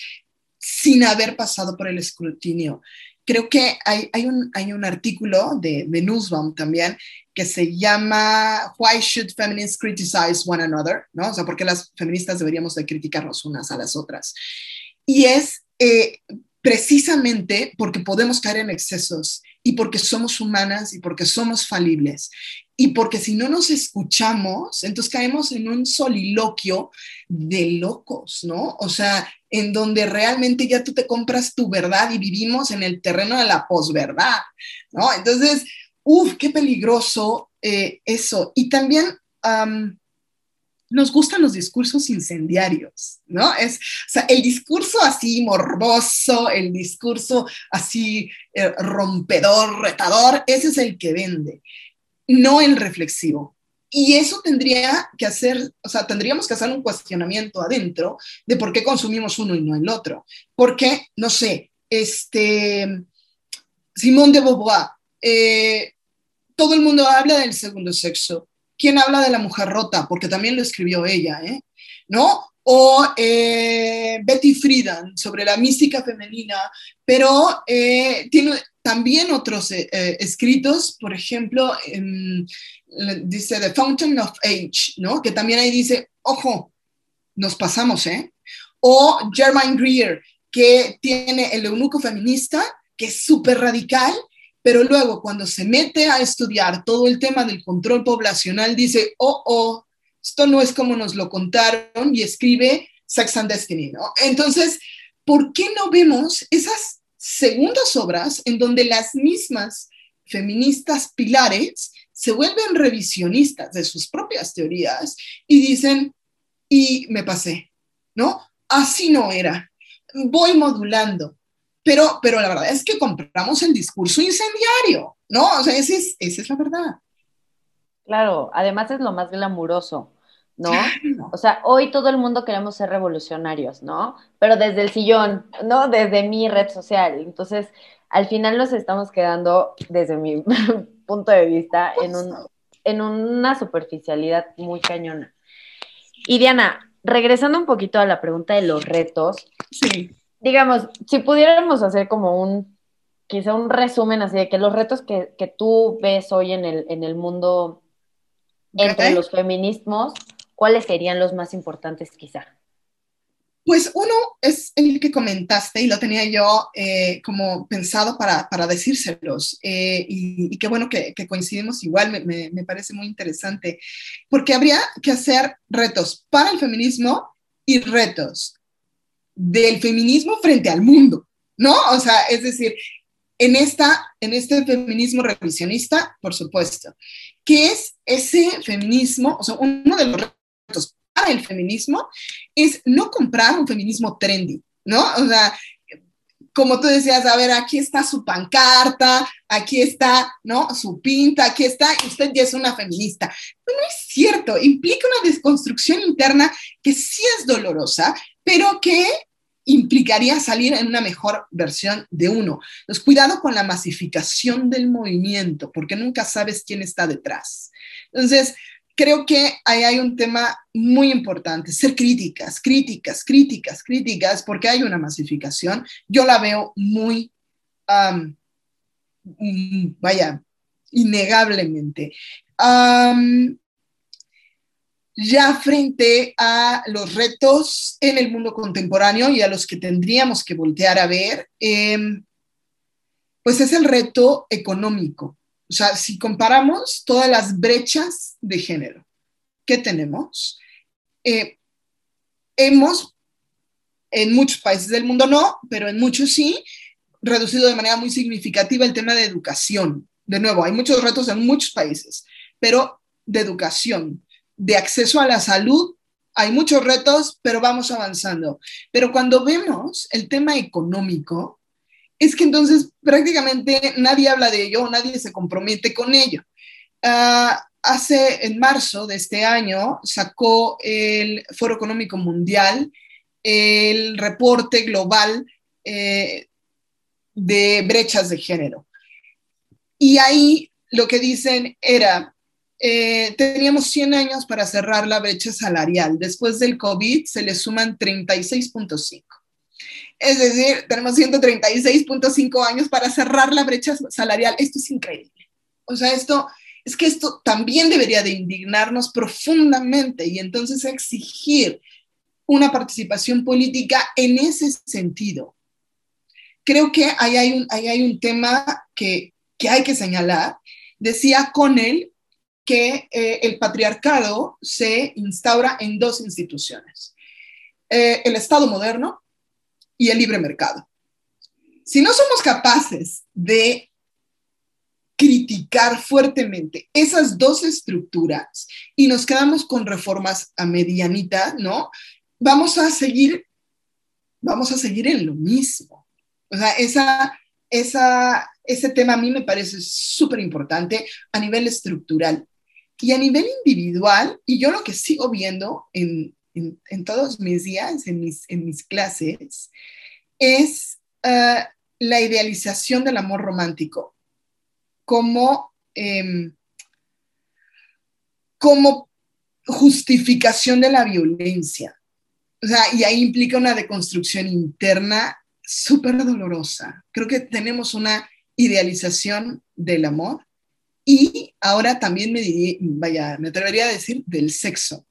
sin haber pasado por el escrutinio. Creo que hay, hay, un, hay un artículo de, de Newsbound también que se llama Why Should Feminists Criticize One Another? ¿no? O sea, ¿por qué las feministas deberíamos de criticarnos unas a las otras? Y es eh, precisamente porque podemos caer en excesos y porque somos humanas y porque somos falibles y porque si no nos escuchamos, entonces caemos en un soliloquio de locos, ¿no? O sea, en donde realmente ya tú te compras tu verdad y vivimos en el terreno de la posverdad, ¿no? Entonces, uff, qué peligroso eh, eso. Y también nos gustan los discursos incendiarios, ¿no? Es, o sea, el discurso así morboso, el discurso así eh, rompedor, retador, ese es el que vende, no el reflexivo. Y eso tendría que hacer, o sea, tendríamos que hacer un cuestionamiento adentro de por qué consumimos uno y no el otro. Porque, no sé, este, Simón de Beauvoir, eh, todo el mundo habla del segundo sexo. ¿Quién habla de la mujer rota? Porque también lo escribió ella, ¿eh? ¿No? O eh, Betty Friedan sobre la mística femenina, pero tiene también otros escritos, por ejemplo, dice The Fountain of Age, ¿no? Que también ahí dice, ojo, nos pasamos, ¿eh? O Germaine Greer, que tiene el eunuco feminista, que es súper radical, pero luego cuando se mete a estudiar todo el tema del control poblacional, dice, oh, oh, esto no es como nos lo contaron y escribe Sex and Destiny. Entonces, ¿por qué no vemos esas segundas obras en donde las mismas feministas pilares se vuelven revisionistas de sus propias teorías y dicen, y me pasé, ¿no? Así no era. Voy modulando. Pero, pero la verdad es que compramos el discurso incendiario, ¿no? O sea, esa es, esa es la verdad. Claro, además es lo más glamuroso, ¿no? O sea, hoy todo el mundo queremos ser revolucionarios, ¿no? Pero desde el sillón, ¿no? Desde mi red social. Entonces, al final nos estamos quedando, desde mi punto de vista, en, un, en una superficialidad muy cañona. Y Diana, regresando un poquito a la pregunta de los retos, sí. Digamos, si pudiéramos hacer como un, quizá un resumen así de que los retos que, que tú ves hoy en el, en el mundo entre los feminismos, ¿cuáles serían los más importantes quizá? Pues uno es el que comentaste y lo tenía yo eh, como pensado para, para decírselos. Eh, y, qué bueno que, coincidimos igual, me, me, parece muy interesante, porque habría que hacer retos para el feminismo y retos del feminismo frente al mundo, ¿no? O sea, es decir, en, esta, en este feminismo revisionista, por supuesto, ¿qué es ese feminismo? O sea, uno de los retos el feminismo es no comprar un feminismo trendy, ¿no? O sea, como tú decías, a ver, aquí está su pancarta, aquí está, ¿no? Su pinta, aquí está, y usted ya es una feminista. no es cierto, implica una desconstrucción interna que sí es dolorosa, pero que implicaría salir en una mejor versión de uno. Entonces, cuidado con la masificación del movimiento, porque nunca sabes quién está detrás. Entonces, creo que ahí hay un tema muy importante, ser críticas, críticas, críticas, críticas, porque hay una masificación. Yo la veo muy mm, vaya, innegablemente. Ya frente a los retos en el mundo contemporáneo y a los que tendríamos que voltear a ver, em, pues es el reto económico. O sea, si comparamos todas las brechas de género que tenemos, eh, hemos, en muchos países del mundo no, pero en muchos sí, reducido de manera muy significativa el tema de educación. De nuevo, hay muchos retos en muchos países, pero de educación, de acceso a la salud, hay muchos retos, pero vamos avanzando. Pero cuando vemos el tema económico, es que entonces prácticamente nadie habla de ello, nadie se compromete con ello. Ah, hace, en marzo de este año, sacó el Foro Económico Mundial el reporte global eh, de brechas de género. Y ahí lo que dicen era, eh, teníamos 100 años para cerrar la brecha salarial. Después del COVID se le suman 36.5. Es decir, tenemos 136.5 años para cerrar la brecha salarial. Esto es increíble. O sea, esto es que esto también debería de indignarnos profundamente y entonces exigir una participación política en ese sentido creo que ahí hay un, hay un tema que, hay que señalar. Decía Connell que eh, el patriarcado se instaura en dos instituciones, eh, el Estado moderno y el libre mercado. Si no somos capaces de criticar fuertemente esas dos estructuras y nos quedamos con reformas a medianita, ¿no? Vamos a seguir, vamos a seguir en lo mismo. O sea, esa, ese tema a mí me parece súper importante a nivel estructural. Y a nivel individual, y yo lo que sigo viendo en, en, todos mis días, en mis, en mis clases, es eh, la idealización del amor romántico como, em, como justificación de la violencia. O sea, y ahí implica una deconstrucción interna súper dolorosa. Creo que tenemos una idealización del amor y ahora también me diría, vaya, me atrevería a decir del sexo,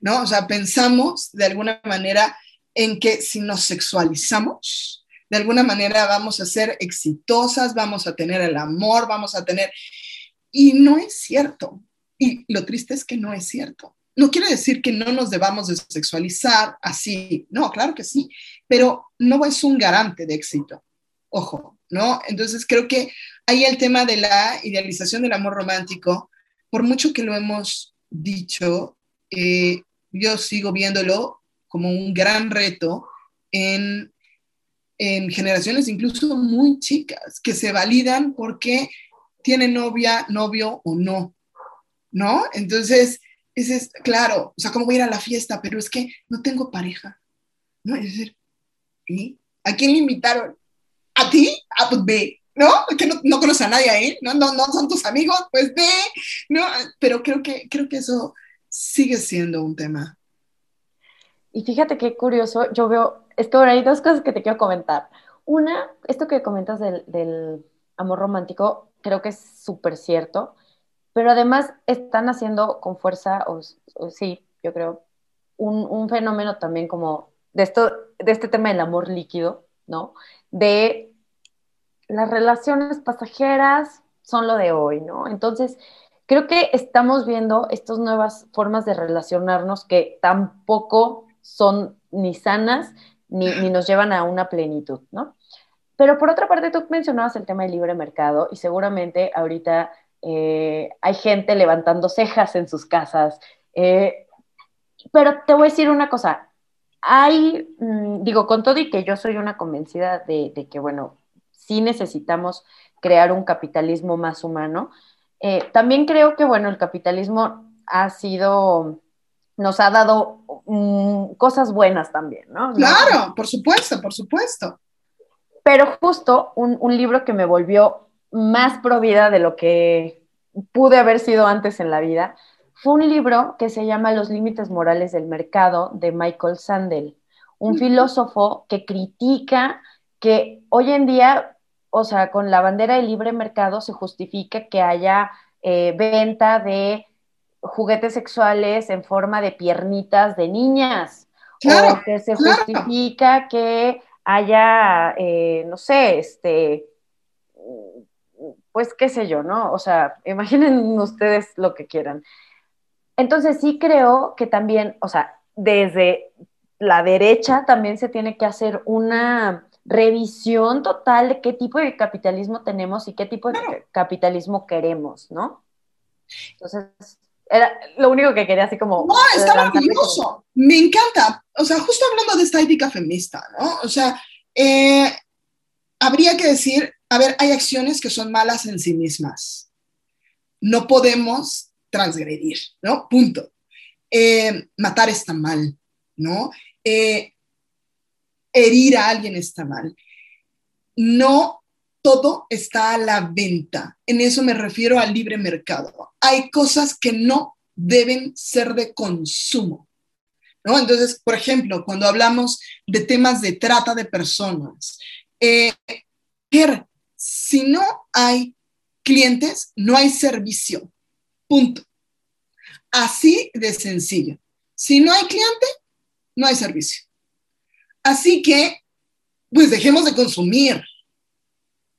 ¿no? O sea, pensamos de alguna manera en que si nos sexualizamos, de alguna manera vamos a ser exitosas, vamos a tener el amor, vamos a tener... Y no es cierto. Y lo triste es que no es cierto. No quiere decir que no nos debamos de sexualizar así, no, claro que sí, pero no es un garante de éxito, ojo, ¿no? Entonces creo que ahí el tema de la idealización del amor romántico, por mucho que lo hemos dicho, eh, yo sigo viéndolo como un gran reto en, en generaciones incluso muy chicas, que se validan porque tienen novia, novio o no, ¿no? Entonces, es, claro, o sea, ¿cómo voy a ir a la fiesta? Pero es que no tengo pareja, ¿no? Es decir, ¿y? ¿A quién le invitaron? ¿A ti? Ah, pues ve, ¿no? Que no, no conoces a nadie ahí, ¿no? ¿no? No son tus amigos, pues ve, ¿no? Pero creo que, creo que eso sigue siendo un tema. Y fíjate qué curioso, yo veo, es que ahora hay dos cosas que te quiero comentar. Una, esto que comentas del, del amor romántico, creo que es súper cierto pero además están haciendo con fuerza, o, sí, yo creo, un, fenómeno también como de, esto, de este tema del amor líquido, ¿no? De las relaciones pasajeras son lo de hoy, ¿no? Entonces, creo que estamos viendo estas nuevas formas de relacionarnos que tampoco son ni sanas ni, nos llevan a una plenitud, ¿no? Pero por otra parte, tú mencionabas el tema del libre mercado y seguramente ahorita eh, hay gente levantando cejas en sus casas. Eh, pero te voy a decir una cosa, hay, mm, digo, con todo y que yo soy una convencida de, que, bueno, sí necesitamos crear un capitalismo más humano, eh, también creo que, bueno, el capitalismo ha sido, nos ha dado mm, cosas buenas también, ¿no? Claro, por supuesto, por supuesto. Pero justo un, un libro que me volvió más provida de lo que pude haber sido antes en la vida, fue un libro que se llama Los límites morales del mercado de Michael Sandel, un filósofo que critica que hoy en día o sea, con la bandera de libre mercado se justifica que haya eh, venta de juguetes sexuales en forma de piernitas de niñas. o que se justifica que haya, eh, no sé, este, pues qué sé yo, ¿no? O sea, imaginen ustedes lo que quieran. Entonces sí creo que también, o sea, desde la derecha también se tiene que hacer una revisión total de qué tipo de capitalismo tenemos y qué tipo de capitalismo queremos, ¿no? Entonces, era lo único que quería así como... No, está maravilloso, me encanta. O sea, justo hablando de esta ética feminista, ¿no? O sea, eh, habría que decir, a ver, hay acciones que son malas en sí mismas. No podemos transgredir, ¿no? Punto. Eh, matar está mal, ¿no? Eh, herir a alguien está mal. No todo está a la venta. En eso me refiero al libre mercado. Hay cosas que no deben ser de consumo. ¿no? Entonces, por ejemplo, cuando hablamos de temas de trata de personas, eh, si no hay clientes, no hay servicio. Punto. Así de sencillo. Si no hay cliente, no hay servicio. Así que, pues dejemos de consumir,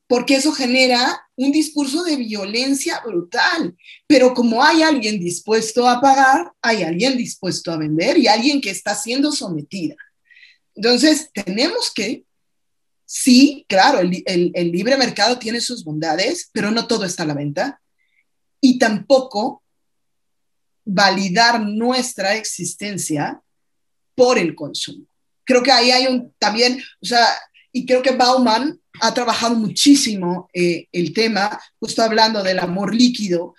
porque eso genera un discurso de violencia brutal. Pero como hay alguien dispuesto a pagar, hay alguien dispuesto a vender y alguien que está siendo sometida. Entonces, tenemos que, sí, claro, el, libre mercado tiene sus bondades, pero no todo está a la venta. Y tampoco validar nuestra existencia por el consumo. Creo que ahí hay un también, o sea, y creo que Bauman ha trabajado muchísimo eh, el tema, justo hablando del amor líquido.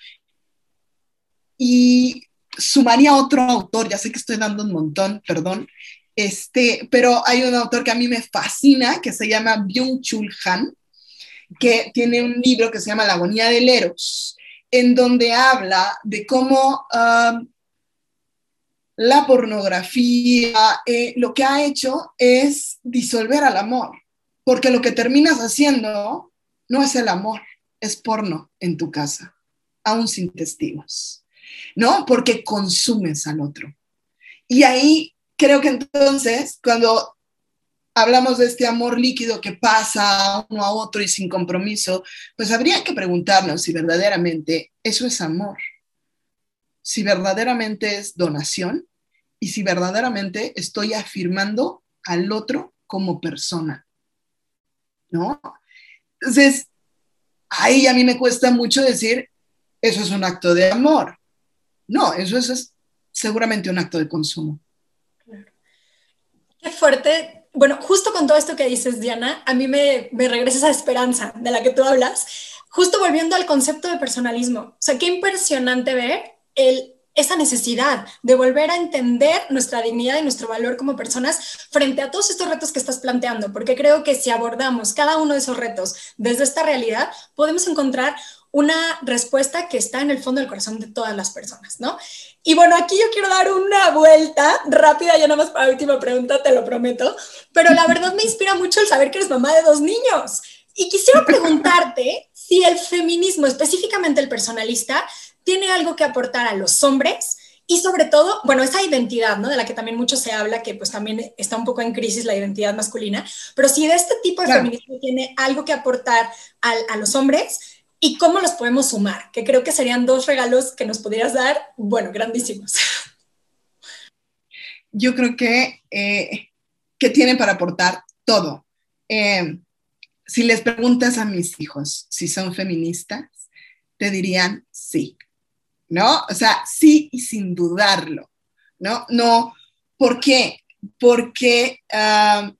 Y sumaría otro autor, ya sé que estoy dando un montón, perdón, este, pero hay un autor que a mí me fascina, que se llama Byung-Chul Han, que tiene un libro que se llama La agonía del Eros, en donde habla de cómo um, la pornografía eh, lo que ha hecho es disolver al amor, porque lo que terminas haciendo no es el amor, es porno en tu casa, aún sin testigos, ¿no? Porque consumes al otro. Y ahí creo que entonces, cuando hablamos de este amor líquido que pasa uno a otro y sin compromiso, pues habría que preguntarnos si verdaderamente eso es amor, si verdaderamente es donación y si verdaderamente estoy afirmando al otro como persona. ¿No? Entonces, ahí a mí me cuesta mucho decir, eso es un acto de amor. No, eso es, seguramente un acto de consumo. Qué fuerte bueno, justo con todo esto que dices, Diana, a mí me, me regresa esa esperanza de la que tú hablas, justo volviendo al concepto de personalismo. O sea, qué impresionante ver el, esa necesidad de volver a entender nuestra dignidad y nuestro valor como personas frente a todos estos retos que estás planteando, porque creo que si abordamos cada uno de esos retos desde esta realidad, podemos encontrar una respuesta que está en el fondo del corazón de todas las personas, ¿no? Y bueno, aquí yo quiero dar una vuelta rápida, ya nada más para la última pregunta, te lo prometo, pero la verdad me inspira mucho el saber que eres mamá de dos niños. Y quisiera preguntarte si el feminismo, específicamente el personalista, tiene algo que aportar a los hombres y sobre todo, bueno, esa identidad, ¿no? De la que también mucho se habla, que pues también está un poco en crisis la identidad masculina, pero si de este tipo de feminismo tiene algo que aportar a los hombres, y cómo los podemos sumar, que creo que serían dos regalos que nos podrías dar, bueno, grandísimos. Yo creo que, eh, que tienen para aportar todo. Eh, si les preguntas a mis hijos si son feministas, te dirían sí, ¿no? O sea, sí y sin dudarlo, ¿no? No, ¿por qué? Porque ah,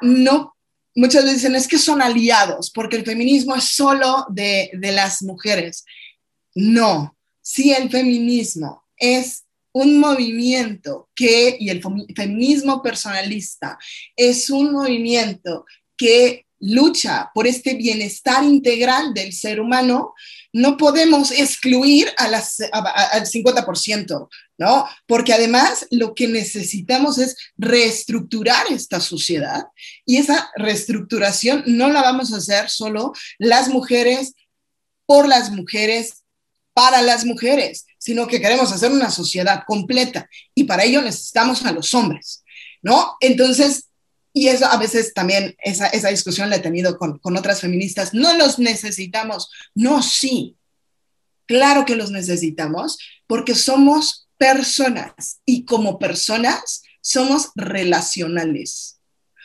no muchas veces dicen es que son aliados, porque el feminismo es solo de, las mujeres. No, si el feminismo es un movimiento que, y el feminismo personalista, es un movimiento que lucha por este bienestar integral del ser humano, no podemos excluir a las, al 50%, ¿no? Porque además lo que necesitamos es reestructurar esta sociedad y esa reestructuración no la vamos a hacer solo las mujeres, por las mujeres, para las mujeres, sino que queremos hacer una sociedad completa y para ello necesitamos a los hombres, ¿no? Entonces, y eso a veces también, esa, esa discusión la he tenido con, con otras feministas, no los necesitamos, no, sí, claro que los necesitamos porque somos personas y como personas somos relacionales.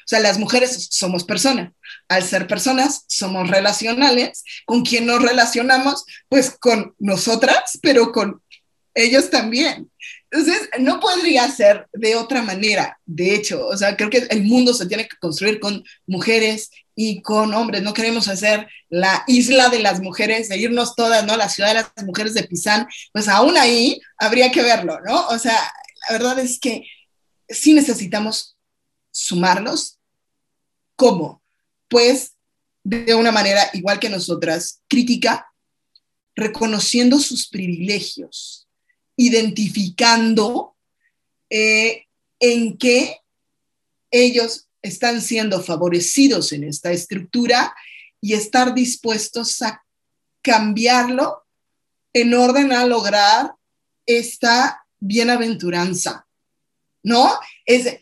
O sea, las mujeres somos personas. Al ser personas, somos relacionales. ¿Con quién nos relacionamos? Pues con nosotras, pero con ellos también. Entonces, no podría ser de otra manera, de hecho, o sea, creo que el mundo se tiene que construir con mujeres y con hombres, no queremos hacer la isla de las mujeres, de irnos todas, ¿no? La ciudad de las mujeres de Pisán, pues aún ahí habría que verlo, ¿no? O sea, la verdad es que sí necesitamos sumarlos. ¿Cómo? Pues de una manera igual que nosotras, crítica, reconociendo sus privilegios, identificando eh, en qué ellos están siendo favorecidos en esta estructura y estar dispuestos a cambiarlo en orden a lograr esta bienaventuranza, ¿no? Es,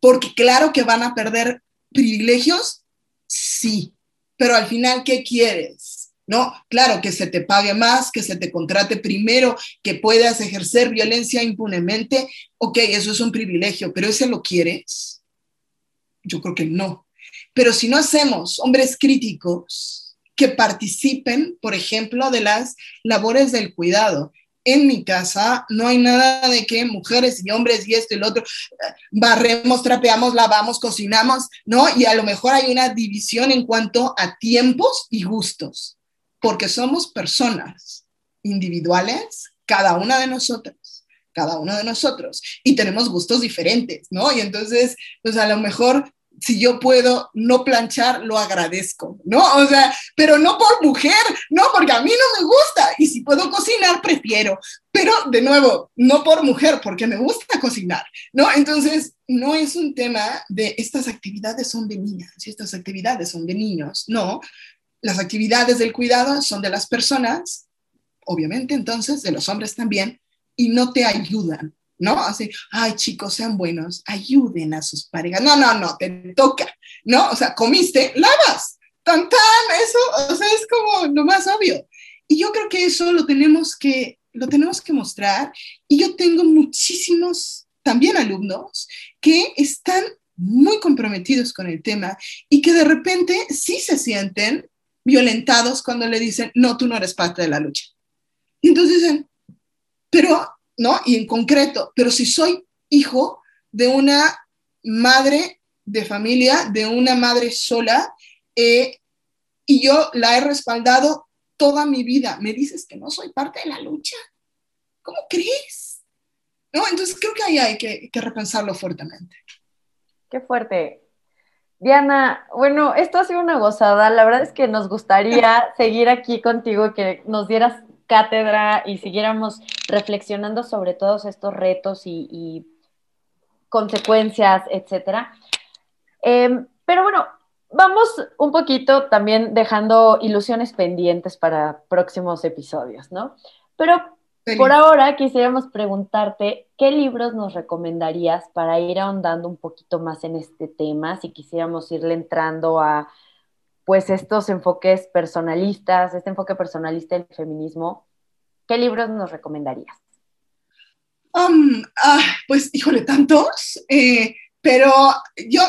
porque claro que van a perder privilegios, sí, pero al final, ¿qué quieres? ¿No? Claro, que se te pague más, que se te contrate primero, que puedas ejercer violencia impunemente, ok, eso es un privilegio, pero ¿ese lo quieres? Yo creo que no. Pero si no hacemos hombres críticos que participen, por ejemplo, de las labores del cuidado, en mi casa no hay nada de que mujeres y hombres y esto y lo otro, barremos, trapeamos, lavamos, cocinamos, ¿no? Y a lo mejor hay una división en cuanto a tiempos y gustos porque somos personas individuales, cada una de nosotras, cada uno de nosotros, y tenemos gustos diferentes, ¿no? Y entonces, pues a lo mejor si yo puedo no planchar, lo agradezco, ¿no? O sea, pero no por mujer, no, porque a mí no me gusta. Y si puedo cocinar, prefiero. Pero de nuevo, no por mujer, porque me gusta cocinar, ¿no? Entonces, no es un tema de estas actividades son de niñas y estas actividades son de niños, no, las actividades del cuidado son de las personas, obviamente entonces de los hombres también, y no te ayudan, ¿no? Así, ay chicos, sean buenos, ayuden a sus parejas. No, no, no, te toca, ¿no? O sea, comiste, lavas, tan, tan, eso, o sea, es como lo más obvio. Y yo creo que eso lo tenemos que, lo tenemos que mostrar. Y yo tengo muchísimos también alumnos que están muy comprometidos con el tema y que de repente sí se sienten violentados cuando le dicen, no, tú no eres parte de la lucha. Y entonces dicen, pero, ¿no? Y en concreto, pero si soy hijo de una madre de familia, de una madre sola, eh, y yo la he respaldado toda mi vida, me dices que no soy parte de la lucha. ¿Cómo crees? ¿No? Entonces creo que ahí hay que, que repensarlo fuertemente. Qué fuerte. Diana, bueno, esto ha sido una gozada. La verdad es que nos gustaría seguir aquí contigo, que nos dieras cátedra y siguiéramos reflexionando sobre todos estos retos y, consecuencias, etcétera. Em, pero bueno, vamos un poquito también dejando ilusiones pendientes para próximos episodios, ¿no? Pero por ahora quisiéramos preguntarte qué libros nos recomendarías para ir ahondando un poquito más en este tema, si quisiéramos irle entrando a pues estos enfoques personalistas, este enfoque personalista del feminismo, ¿qué libros nos recomendarías? Um, ah, pues híjole, tantos, eh, pero yo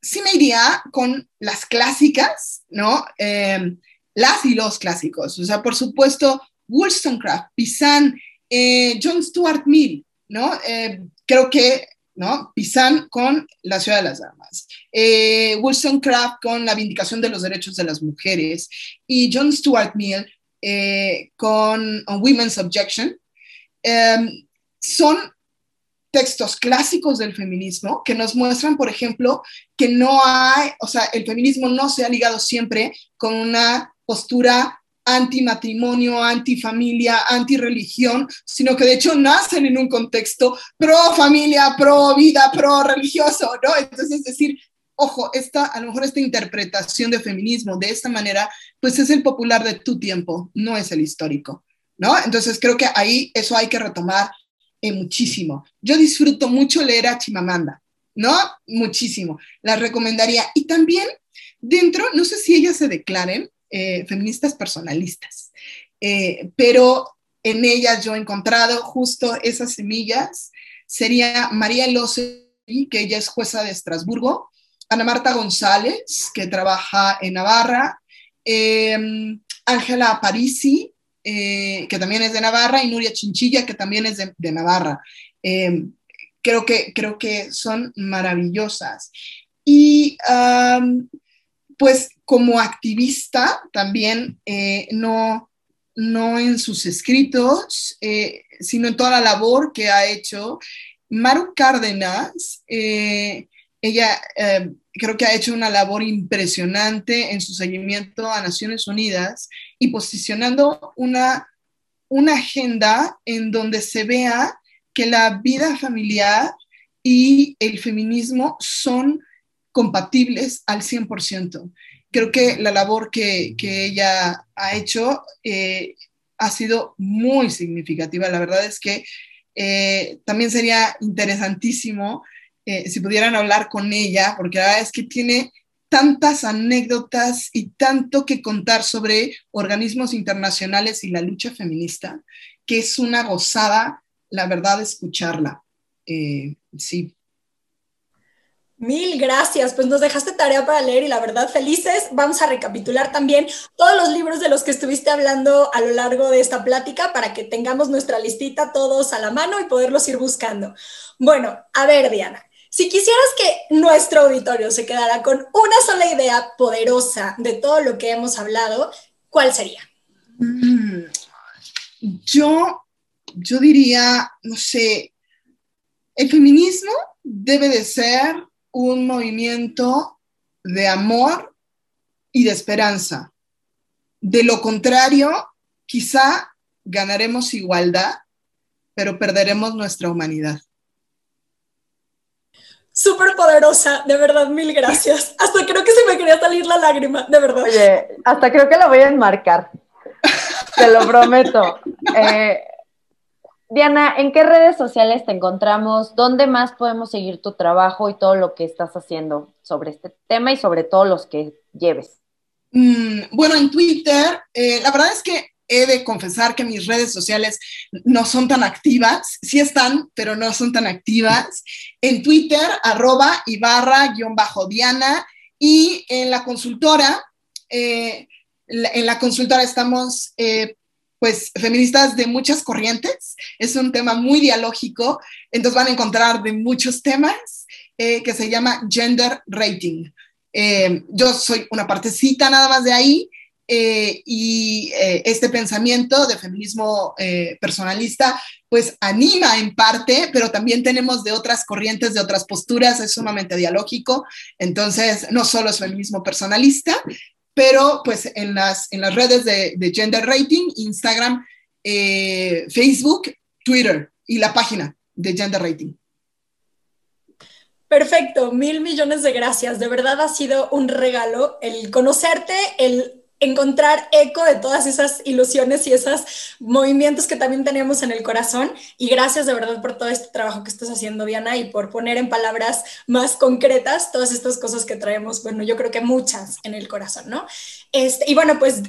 sí me iría con las clásicas, ¿no? Eh, las y los clásicos, o sea, por supuesto, Wollstonecraft, Pisan, eh, John Stuart Mill, ¿no? Eh, creo que, ¿no? Pisan con La ciudad de las armas, eh, Wollstonecraft con la vindicación de los derechos de las mujeres y John Stuart Mill con Women's Objection, em, son textos clásicos del feminismo que nos muestran, por ejemplo, que no hay, o sea, el feminismo no se ha ligado siempre con una postura anti-matrimonio, anti-familia, anti-religión, sino que de hecho nacen en un contexto pro-familia, pro-vida, pro-religioso, ¿no? Entonces, es decir, ojo, esta, a lo mejor esta interpretación de feminismo de esta manera, pues es el popular de tu tiempo, no es el histórico, ¿no? Entonces, creo que ahí eso hay que retomar eh, muchísimo. Yo disfruto mucho leer a Chimamanda, ¿no? Muchísimo. La recomendaría. Y también dentro, no sé si ellas se declaren eh, feministas personalistas, eh, pero en ellas yo he encontrado justo esas semillas. Sería María Elosegui, que ella es jueza de Estrasburgo, Ana Marta González, que trabaja en Navarra, Ángela Parisi, eh, que también es de Navarra, y Nuria Chinchilla, que también es de, Navarra. Eh, creo, que, creo que son maravillosas. Y pues como activista también, eh, no, no en sus escritos, sino en toda la labor que ha hecho. Maru Cárdenas, ella creo que ha hecho una labor impresionante en su seguimiento a Naciones Unidas y posicionando una, una agenda en donde se vea que la vida familiar y el feminismo son compatibles al 100%. Creo que la labor que, ella ha hecho eh, ha sido muy significativa. La verdad es que eh, también sería interesantísimo eh, si pudieran hablar con ella, porque la verdad es que tiene tantas anécdotas y tanto que contar sobre organismos internacionales y la lucha feminista, que es una gozada, la verdad, escucharla. Sí. Mil gracias, pues nos dejaste tarea para leer y la verdad felices. Vamos a recapitular también todos los libros de los que estuviste hablando a lo largo de esta plática para que tengamos nuestra listita todos a la mano y poderlos ir buscando. Bueno, a ver Diana, si quisieras que nuestro auditorio se quedara con una sola idea poderosa de todo lo que hemos hablado, ¿cuál sería? Mm, yo, yo diría, no sé, el feminismo debe de ser un movimiento de amor y de esperanza. De lo contrario, quizá ganaremos igualdad, pero perderemos nuestra humanidad súper poderosa, de verdad, mil gracias. Hasta creo que se me quería salir la lágrima, de verdad. Oye, hasta creo que la voy a enmarcar, te lo prometo. Eh, Diana, ¿en qué redes sociales te encontramos? ¿Dónde más podemos seguir tu trabajo y todo lo que estás haciendo sobre este tema y sobre todo los que lleves? Mm, bueno, en Twitter, eh, la verdad es que he de confesar que mis redes sociales no son tan activas, sí están, pero no son tan activas. En Twitter, arroba barra guion bajo Diana, y en la consultora, eh, en la consultora estamos, eh, pues, feministas de muchas corrientes, es un tema muy dialógico, entonces van a encontrar de muchos temas eh, que se llama gender rating. yo soy una partecita nada más de ahí, eh, y eh, este pensamiento de feminismo eh, personalista pues anima en parte, pero también tenemos de otras corrientes, de otras posturas, es sumamente dialógico, entonces no solo es feminismo personalista, pero pues en las, en las redes de, de Gender Rating, Instagram, Facebook, Twitter y la página de Gender Rating. Perfecto, mil millones de gracias. De verdad ha sido un regalo el conocerte, el encontrar eco de todas esas ilusiones y esos movimientos que también tenemos en el corazón. Y gracias de verdad por todo este trabajo que estás haciendo, Diana, y por poner en palabras más concretas todas estas cosas que traemos, bueno, yo creo que muchas en el corazón, ¿no? Este, y bueno, pues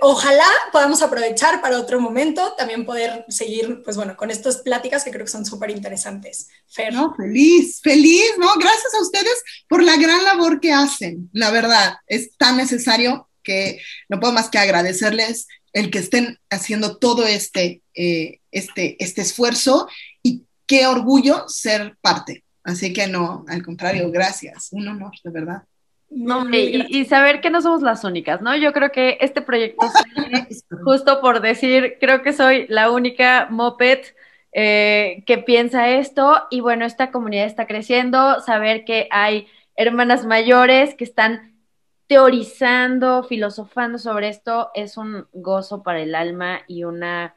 ojalá podamos aprovechar para otro momento también poder seguir, pues bueno, con estas pláticas que creo que son súper interesantes. Feliz, feliz, ¿no? Gracias a ustedes por la gran labor que hacen, la verdad, es tan necesario que no puedo más que agradecerles el que estén haciendo todo este, eh, este, este esfuerzo y qué orgullo ser parte. Así que no, al contrario, gracias, un honor, de verdad. No, y, y, saber que no somos las únicas, ¿no? Yo creo que este proyecto, justo por decir, creo que soy la única moped eh, que piensa esto. Y bueno, esta comunidad está creciendo, saber que hay hermanas mayores que están teorizando, filosofando sobre esto, es un gozo para el alma y una,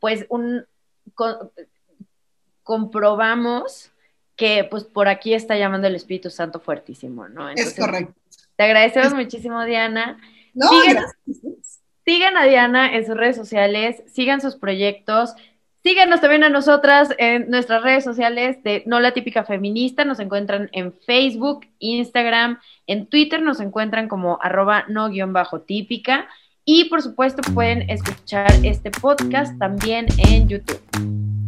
pues, un, comprobamos que pues por aquí está llamando el Espíritu Santo fuertísimo, ¿no? es correcto. Te agradecemos muchísimo, Diana. No, sigan a Diana en sus redes sociales, sigan sus proyectos, Síganos también a nosotras en nuestras redes sociales de No la Típica Feminista. Nos encuentran en Facebook, Instagram, en Twitter nos encuentran como arroba no-típica. Y por supuesto pueden escuchar este podcast también en YouTube.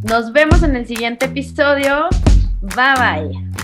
Nos vemos en el siguiente episodio. Bye bye.